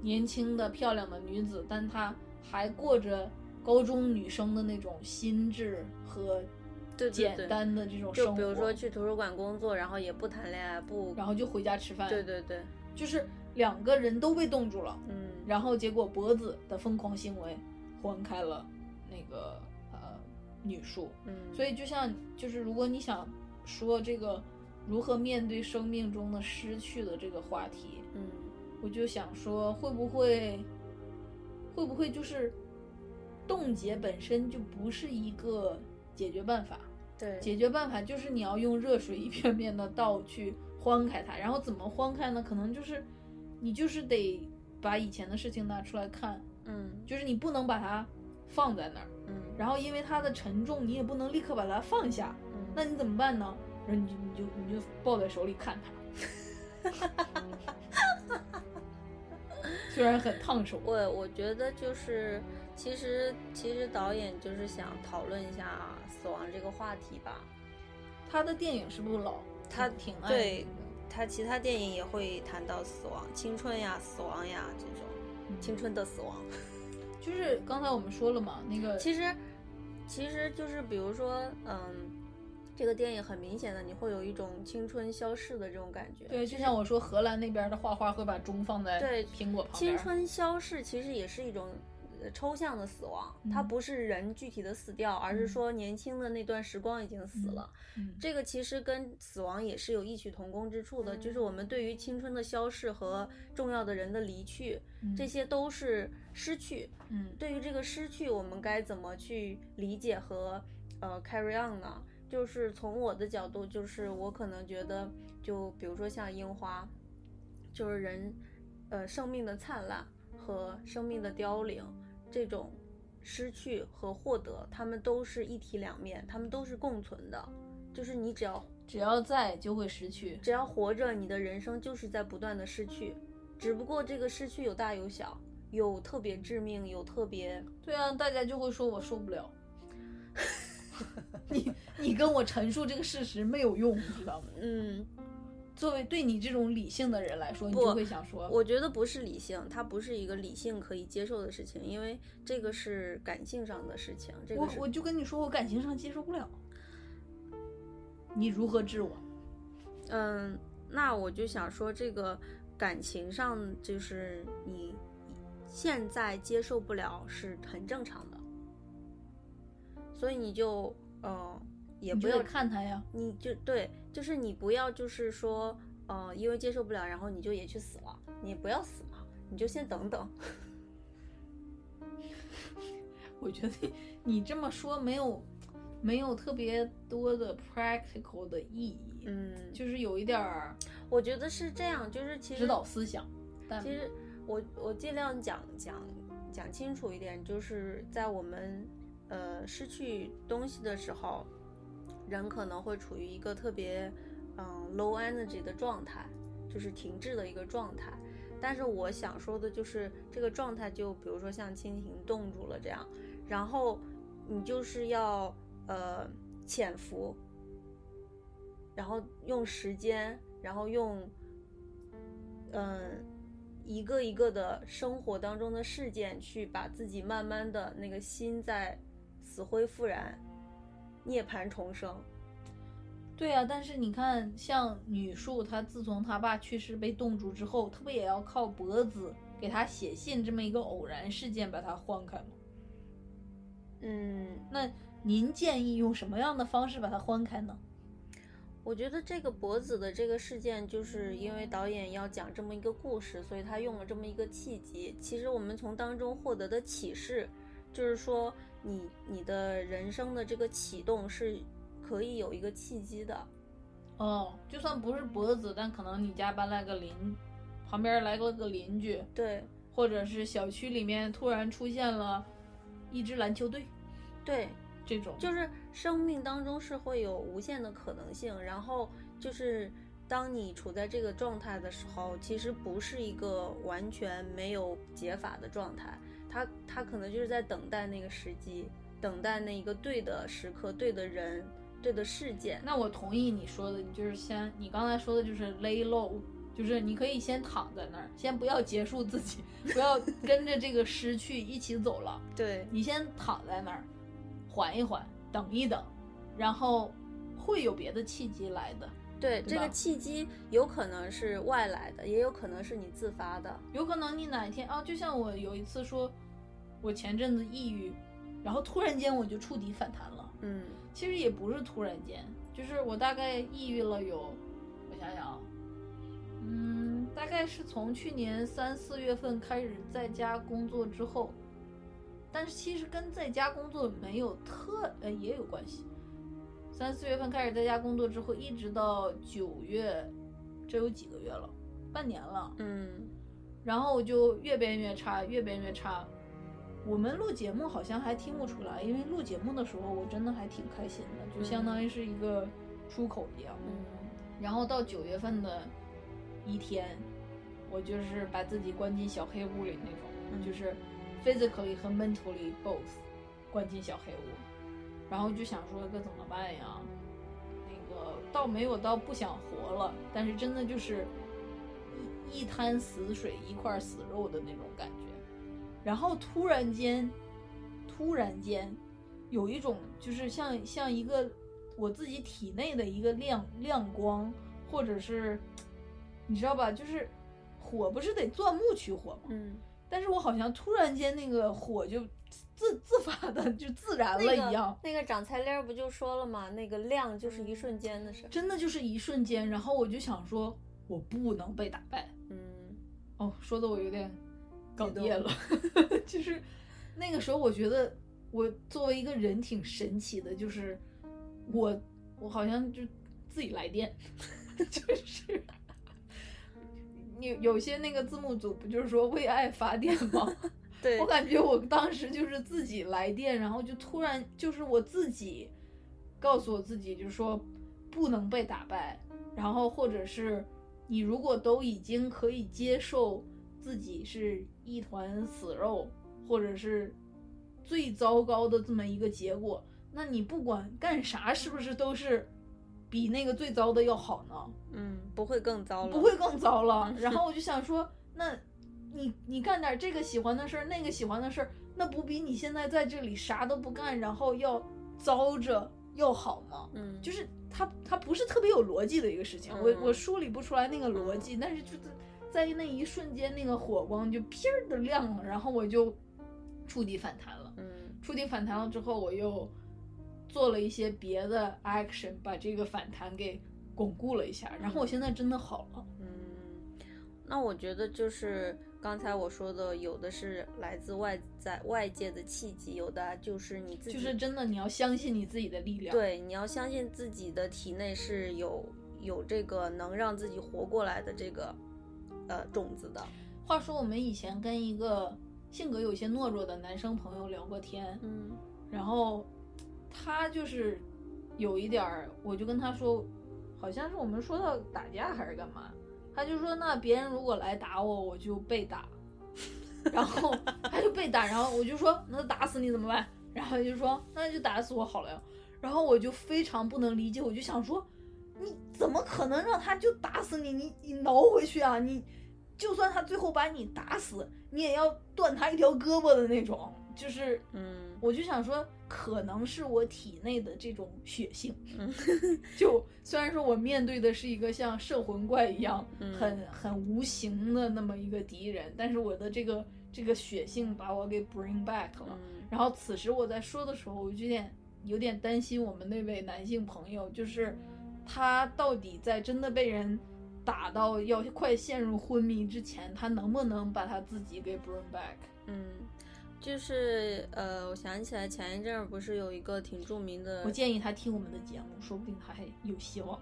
年轻的漂亮的女子，但她还过着高中女生的那种心智和对对对简单的这种生活。比如说去图书馆工作，然后也不谈恋爱，不，然后就回家吃饭，对，对对，就是两个人都被冻住了。嗯，然后结果脖子的疯狂行为还开了那个呃女树，嗯，所以就像就是如果你想说这个如何面对生命中的失去的这个话题，嗯。我就想说会不会会不会就是冻结本身就不是一个解决办法，对，解决办法就是你要用热水一遍遍的倒去欢开它，然后怎么欢开呢？可能就是你就是得把以前的事情拿出来看，嗯。就是你不能把它放在那儿，嗯，然后因为它的沉重，你也不能立刻把它放下，嗯那你怎么办呢？然后你就你就你就抱在手里看它，虽然很烫手。我我觉得就是，其实其实导演就是想讨论一下死亡这个话题吧。他的电影是不是老？他挺爱对他其他电影也会谈到死亡、青春呀、死亡呀这种青春的死亡。就是刚才我们说了嘛，那个其实其实就是比如说，嗯，这个电影很明显的你会有一种青春消逝的这种感觉。对，就像我说，荷兰那边的画画会把钟放在对苹果旁边。青春消逝其实也是一种呃抽象的死亡，嗯它不是人具体的死掉，而是说年轻的那段时光已经死了。嗯这个其实跟死亡也是有异曲同工之处的，就是我们对于青春的消逝和重要的人的离去，嗯这些都是失去。嗯对于这个失去，我们该怎么去理解和呃 carry on 呢？就是从我的角度，就是我可能觉得，就比如说像樱花，就是人，呃，生命的灿烂和生命的凋零这种失去和获得，他们都是一体两面，他们都是共存的。就是你只要只要在就会失去。只要活着，你的人生就是在不断的失去，只不过这个失去有大有小，有特别致命，有特别对啊，大家就会说我受不了。你你跟我陈述这个事实没有用，你知道吗？嗯。作为对你这种理性的人来说，你不就会想说，我觉得不是理性，它不是一个理性可以接受的事情，因为这个是感性上的事情。这个我我就跟你说，我感情上接受不了。你如何治我？嗯，那我就想说，这个感情上就是你现在接受不了是很正常的，所以你就呃也不要看他呀。你就对，就是你不要就是说呃因为接受不了，然后你就也去死了，你不要死嘛，你就先等等。我觉得你这么说没有没有特别多的 practical 的意义，嗯，就是有一点儿我觉得是这样，就是其实指导思想。但其实我我尽量讲讲讲清楚一点，就是在我们呃失去东西的时候，人可能会处于一个特别嗯 low energy 的状态，就是停滞的一个状态。但是我想说的就是这个状态，就比如说像蜻蜓冻住了这样，然后你就是要呃潜伏，然后用时间，然后用嗯。一个一个的生活当中的事件，去把自己慢慢的那个心在死灰复燃、涅槃重生。对啊，但是你看，像女树，她自从她爸去世被冻住之后，她不也要靠脖子给她写信这么一个偶然事件把她换开吗？嗯，那您建议用什么样的方式把它换开呢？我觉得这个脖子的这个事件，就是因为导演要讲这么一个故事，所以他用了这么一个契机。其实我们从当中获得的启示，就是说你你的人生的这个启动是可以有一个契机的。哦，就算不是脖子，但可能你家搬来个邻，旁边来了个邻居，对。或者是小区里面突然出现了一支篮球队，对，这种。就是生命当中是会有无限的可能性，然后就是当你处在这个状态的时候，其实不是一个完全没有解法的状态，他他可能就是在等待那个时机，等待那一个对的时刻、对的人、对的事件。那我同意你说的，你就是先你刚才说的就是 lay low，就是你可以先躺在那儿，先不要结束自己，不要 跟着这个失去一起走了，对你先躺在那儿，缓一缓，等一等，然后会有别的契机来的，对，对这个契机有可能是外来的，也有可能是你自发的。有可能你哪一天啊，就像我有一次说，我前阵子抑郁，然后突然间我就触底反弹了。嗯其实也不是突然间，就是我大概抑郁了有，我想想啊，嗯，大概是从去年三四月份开始在家工作之后，但是其实跟在家工作没有特呃也有关系。三四月份开始在家工作之后，一直到九月，这有几个月了，半年了。嗯然后我就越变越差，越变越差。我们录节目好像还听不出来，因为录节目的时候我真的还挺开心的，就相当于是一个出口一样。嗯然后到九月份的一天，我就是把自己关进小黑屋里那种，嗯就是 physically 和 mentally both 关进小黑屋，然后就想说该怎么办呀？那个倒没有到不想活了，但是真的就是一一滩死水一块死肉的那种感觉。然后突然间，突然间有一种就是像像一个我自己体内的一个亮亮光，或者是你知道吧？就是火不是得钻木取火吗？嗯，但是我好像突然间那个火就自自发的就自然了一样，那个长菜粒儿不就说了吗？那个亮就是一瞬间的事。真的就是一瞬间。然后我就想说，我不能被打败。嗯哦，说的我有点哽激动咽了，就是那个时候，我觉得我作为一个人挺神奇的，就是我我好像就自己来电，就是有有些那个字幕组不就是说为爱发电吗？对我感觉我当时就是自己来电，然后就突然就是我自己告诉我自己，就是说不能被打败，然后或者是你如果都已经可以接受自己是一团死肉，或者是最糟糕的这么一个结果，那你不管干啥，是不是都是比那个最糟的要好呢？嗯，不会更糟了。不会更糟了。然后我就想说，那你你干点这个喜欢的事儿，那个喜欢的事儿，那不比你现在在这里啥都不干，然后要糟着要好吗？嗯，就是它它不是特别有逻辑的一个事情，我嗯我梳理不出来那个逻辑，但是就是在那一瞬间，那个火光就噼儿的亮了，然后我就触底反弹了。嗯触底反弹了之后，我又做了一些别的 action，把这个反弹给巩固了一下，然后我现在真的好了。嗯，那我觉得就是刚才我说的，有的是来自外在外界的契机，有的就是你自己，就是真的，你要相信你自己的力量。，对，你要相信自己的体内是有有这个能让自己活过来的这个呃种子的。话说我们以前跟一个性格有些懦弱的男生朋友聊过天，嗯然后他就是有一点儿，我就跟他说，好像是我们说到打架还是干嘛，他就说那别人如果来打我，我就被打，然后他就被打，然后我就说那打死你怎么办？然后他就说那就打死我好了呀。然后我就非常不能理解，我就想说，你怎么可能让他就打死你？你你挠回去啊！你就算他最后把你打死，你也要断他一条胳膊的那种，就是嗯我就想说，可能是我体内的这种血性。嗯 就虽然说我面对的是一个像摄魂怪一样嗯很很无形的那么一个敌人，但是我的这个这个血性把我给 bring back 了。嗯然后此时我在说的时候，我就有点有点担心我们那位男性朋友，就是他到底在真的被人打到要快陷入昏迷之前，他能不能把他自己给 bring back？嗯，就是呃，我想起来前一阵儿不是有一个挺著名的我建议他听我们的节目，说不定他还有希望。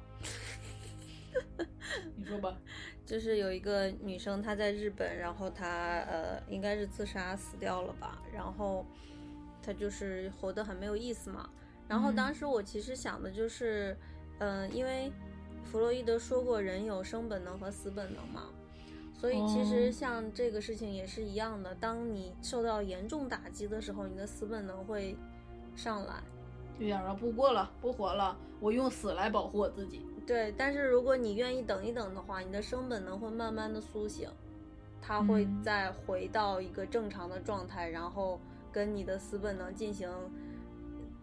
你说吧，就是有一个女生，她在日本，然后她呃应该是自杀死掉了吧，然后她就是活得很没有意思嘛。然后嗯当时我其实想的就是，嗯、因为弗洛伊德说过人有生本能和死本能嘛，所以其哦实像这个事情也是一样的，当你受到严重打击的时候，你的死本能会上来。就想说不过了，不活了，我用死来保护我自己。对，但是如果你愿意等一等的话，你的生本能会慢慢的苏醒，它会嗯再回到一个正常的状态，然后跟你的死本能进行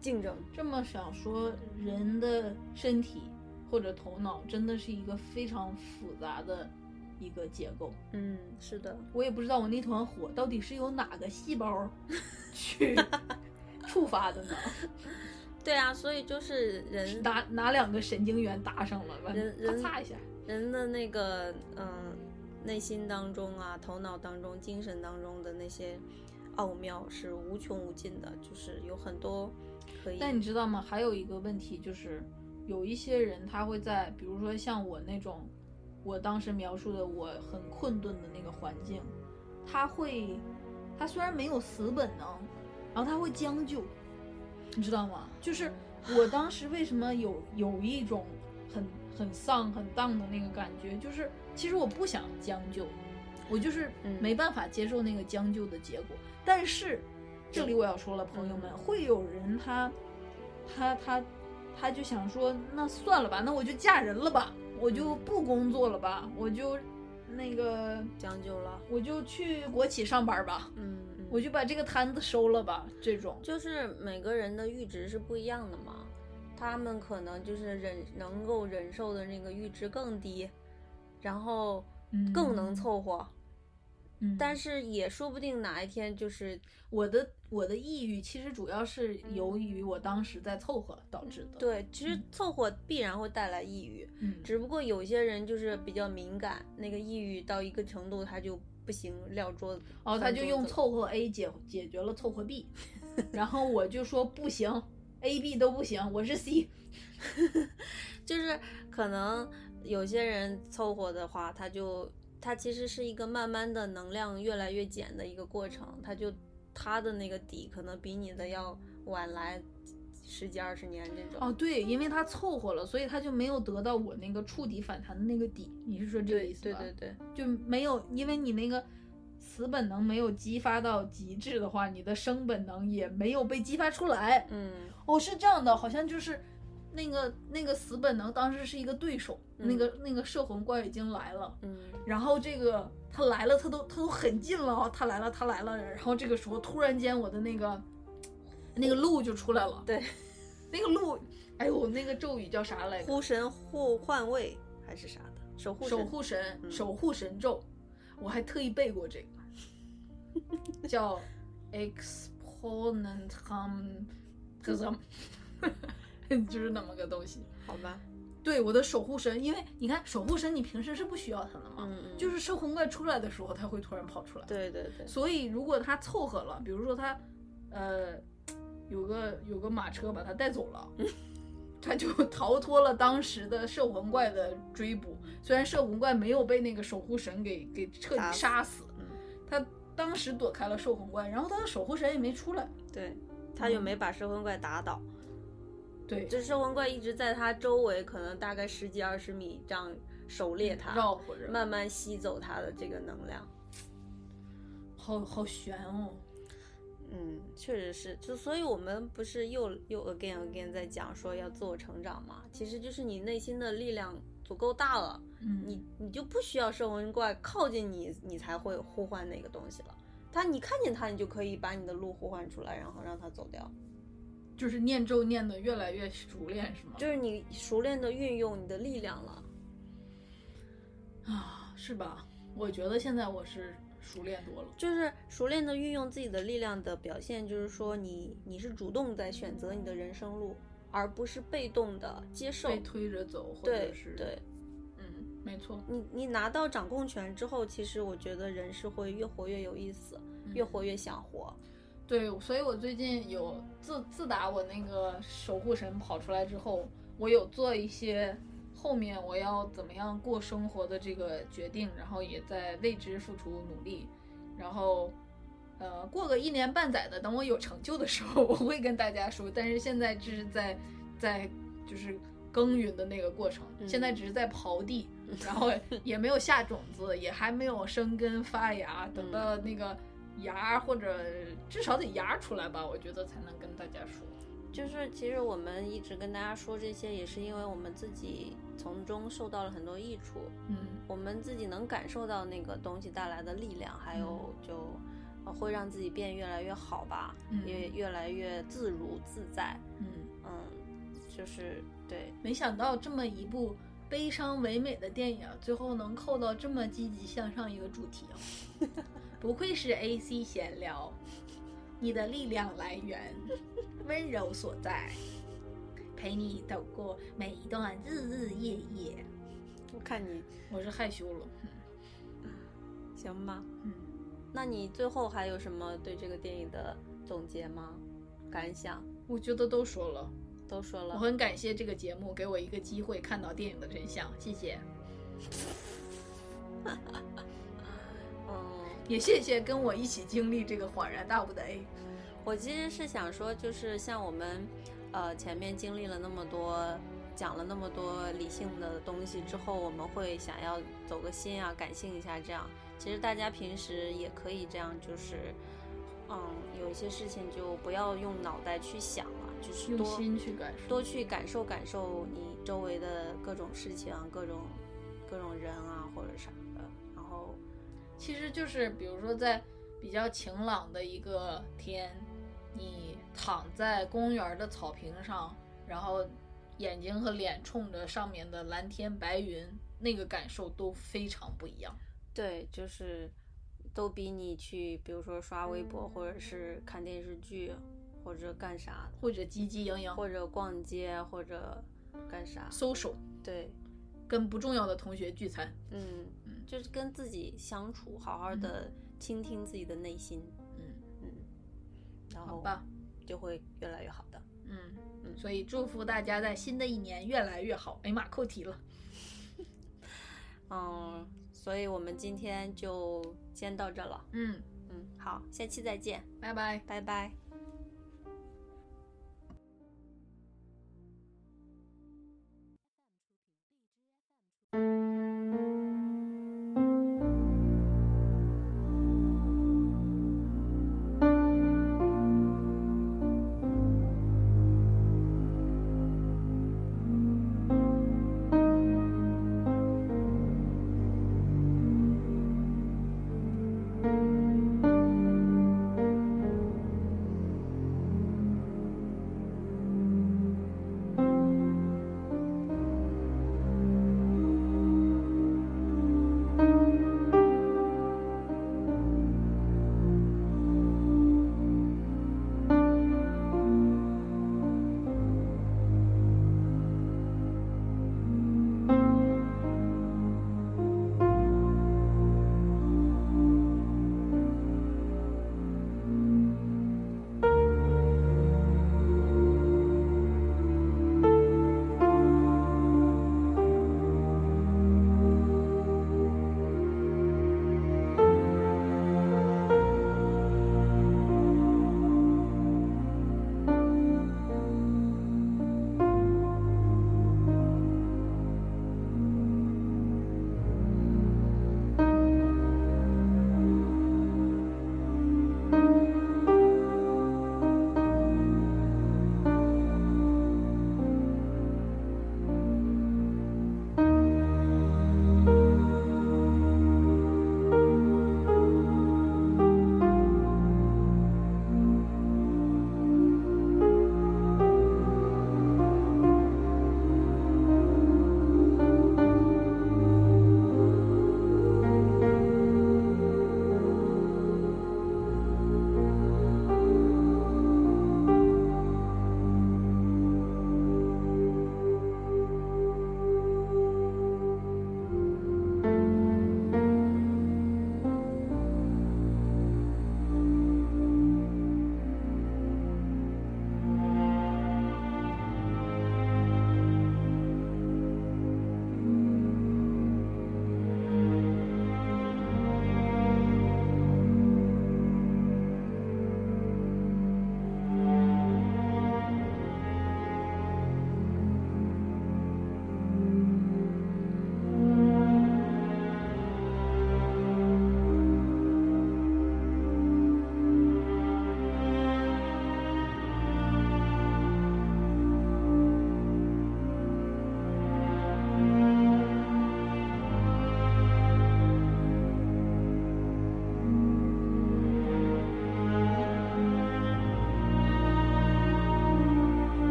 竞争。这么想说，人的身体或者头脑真的是一个非常复杂的一个结构。嗯，是的，我也不知道我那团火到底是由哪个细胞 去触发的呢？对啊，所以就是人哪哪两个神经元搭上了，完人人擦一下。人的那个嗯内心当中啊，头脑当中、精神当中的那些奥妙是无穷无尽的，就是有很多可以。但你知道吗？还有一个问题就是，有一些人他会在，比如说像我那种，我当时描述的我很困顿的那个环境，他会，他虽然没有死本能，然后他会将就，你知道吗？就是我当时为什么有有一种很很丧很荡的那个感觉，就是其实我不想将就，我就是嗯没办法接受那个将就的结果。但是这里我要说了，朋友们，嗯会有人他他他他就想说，那算了吧，那我就嫁人了吧，我就不工作了吧，我就那个将就了。我就去国企上班吧，嗯，嗯我就把这个摊子收了吧，这种。就是每个人的阈值是不一样的嘛，他们可能就是忍能够忍受的那个阈值更低，然后更能凑合，嗯，但是也说不定哪一天就是我的我的抑郁其实主要是由于我当时在凑合导致的。，对，其实凑合必然会带来抑郁，嗯，只不过有些人就是比较敏感，那个抑郁到一个程度他就不行，撂桌子。哦，他就用凑合 A 解解决了凑合 B，然后我就说不行，A、B 都不行，我是 C。就是可能有些人凑合的话，他就他其实是一个慢慢的能量越来越减的一个过程，它就它的那个底可能比你的要晚来十几二十年这种。哦，对，因为它凑合了，所以它就没有得到我那个触底反弹的那个底。你是说这个意思吧？对对对，就没有，因为你那个死本能没有激发到极致的话，你的生本能也没有被激发出来。嗯哦，是这样的，好像就是那个那个死本能当时是一个对手，那个那个摄魂怪已经来了，嗯然后这个他来了，他都他都很近了哦，他来了，他来了，然后这个时候突然间我的那个那个鹿就出来了，对，那个鹿，哎呦，那个咒语叫啥来着？护神护换位还是啥的，守护守神护神，嗯 守护神咒，我还特意背过这个，叫 exponent hum，这什么？就是那么个东西。好吧？对，我的守护神，因为你看守护神，你平时是不需要他的嘛，嗯嗯，就是摄魂怪出来的时候，他会突然跑出来。对对对，所以如果他凑合了，比如说他，呃，有个有个马车把他带走了，他就逃脱了当时的摄魂怪的追捕。虽然摄魂怪没有被那个守护神给给彻底杀死，嗯他当时躲开了摄魂怪，然后他的守护神也没出来。对，他就没把摄魂怪打倒。对，这摄魂怪一直在他周围，可能大概十几二十米这样狩猎他，绕活着，慢慢吸走他的这个能量。好好悬哦。嗯，确实是，就所以我们不是又又 again again 在讲说要自我成长嘛？其实就是你内心的力量足够大了，嗯，你你就不需要摄魂怪靠近你，你才会呼唤那个东西了。他你看见他，你就可以把你的路呼唤出来，然后让它走掉。就是念咒念的越来越熟练，是吗？就是你熟练的运用你的力量了。啊，是吧？我觉得现在我是熟练多了。就是熟练的运用自己的力量的表现，就是说你你是主动在选择你的人生路，而不是被动的接受。被推着走，或者对是对，嗯，没错，你你拿到掌控权之后，其实我觉得人是会越活越有意思，嗯越活越想活。对，所以我最近有自自打我那个守护神跑出来之后，我有做一些后面我要怎么样过生活的这个决定，然后也在为之付出努力，然后。呃，过个一年半载的，等我有成就的时候，我会跟大家说。但是现在这是在，在就是耕耘的那个过程，嗯现在只是在刨地，然后也没有下种子，也还没有生根发芽。等到那个芽或者至少得芽出来吧，我觉得才能跟大家说。就是其实我们一直跟大家说这些，也是因为我们自己从中受到了很多益处，嗯我们自己能感受到那个东西带来的力量，还有就呃会让自己变越来越好吧，嗯也越来越自如自在。嗯，嗯，就是对，没想到这么一部悲伤唯美的电影，最后能扣到这么积极向上一个主题啊！不愧是 AC 闲聊，你的力量来源，温柔所在，陪你走过每一段日日夜夜。我看你我是害羞了，行吧。嗯，那你最后还有什么对这个电影的总结吗？感想我觉得都说了。都说了，我很感谢这个节目给我一个机会看到电影的真相，谢谢，嗯，也谢谢跟我一起经历这个恍然大悟的 A。我其实是想说，就是像我们，呃，前面经历了那么多，讲了那么多理性的东西之后，我们会想要走个心啊，感性一下，这样。其实大家平时也可以这样，就是，嗯，有一些事情就不要用脑袋去想了，就是用多心去感受。多去感受感受你周围的各种事情啊、各种各种人啊或者啥其实就是比如说在比较晴朗的一个天，你躺在公园的草坪上，然后眼睛和脸冲着上面的蓝天白云，那个感受都非常不一样。对，就是都比你去，比如说刷微博或者是看电视剧或者干啥，或者汲汲营营或者逛街或者干啥，social，对，跟不重要的同学聚餐。嗯嗯就是跟自己相处，好好的倾听自己的内心，嗯嗯，然后吧就会越来越好的，嗯嗯。所以祝福大家在新的一年越来越好。哎妈，扣题了。嗯，所以我们今天就先到这了。嗯嗯，好，下期再见，拜拜，拜拜。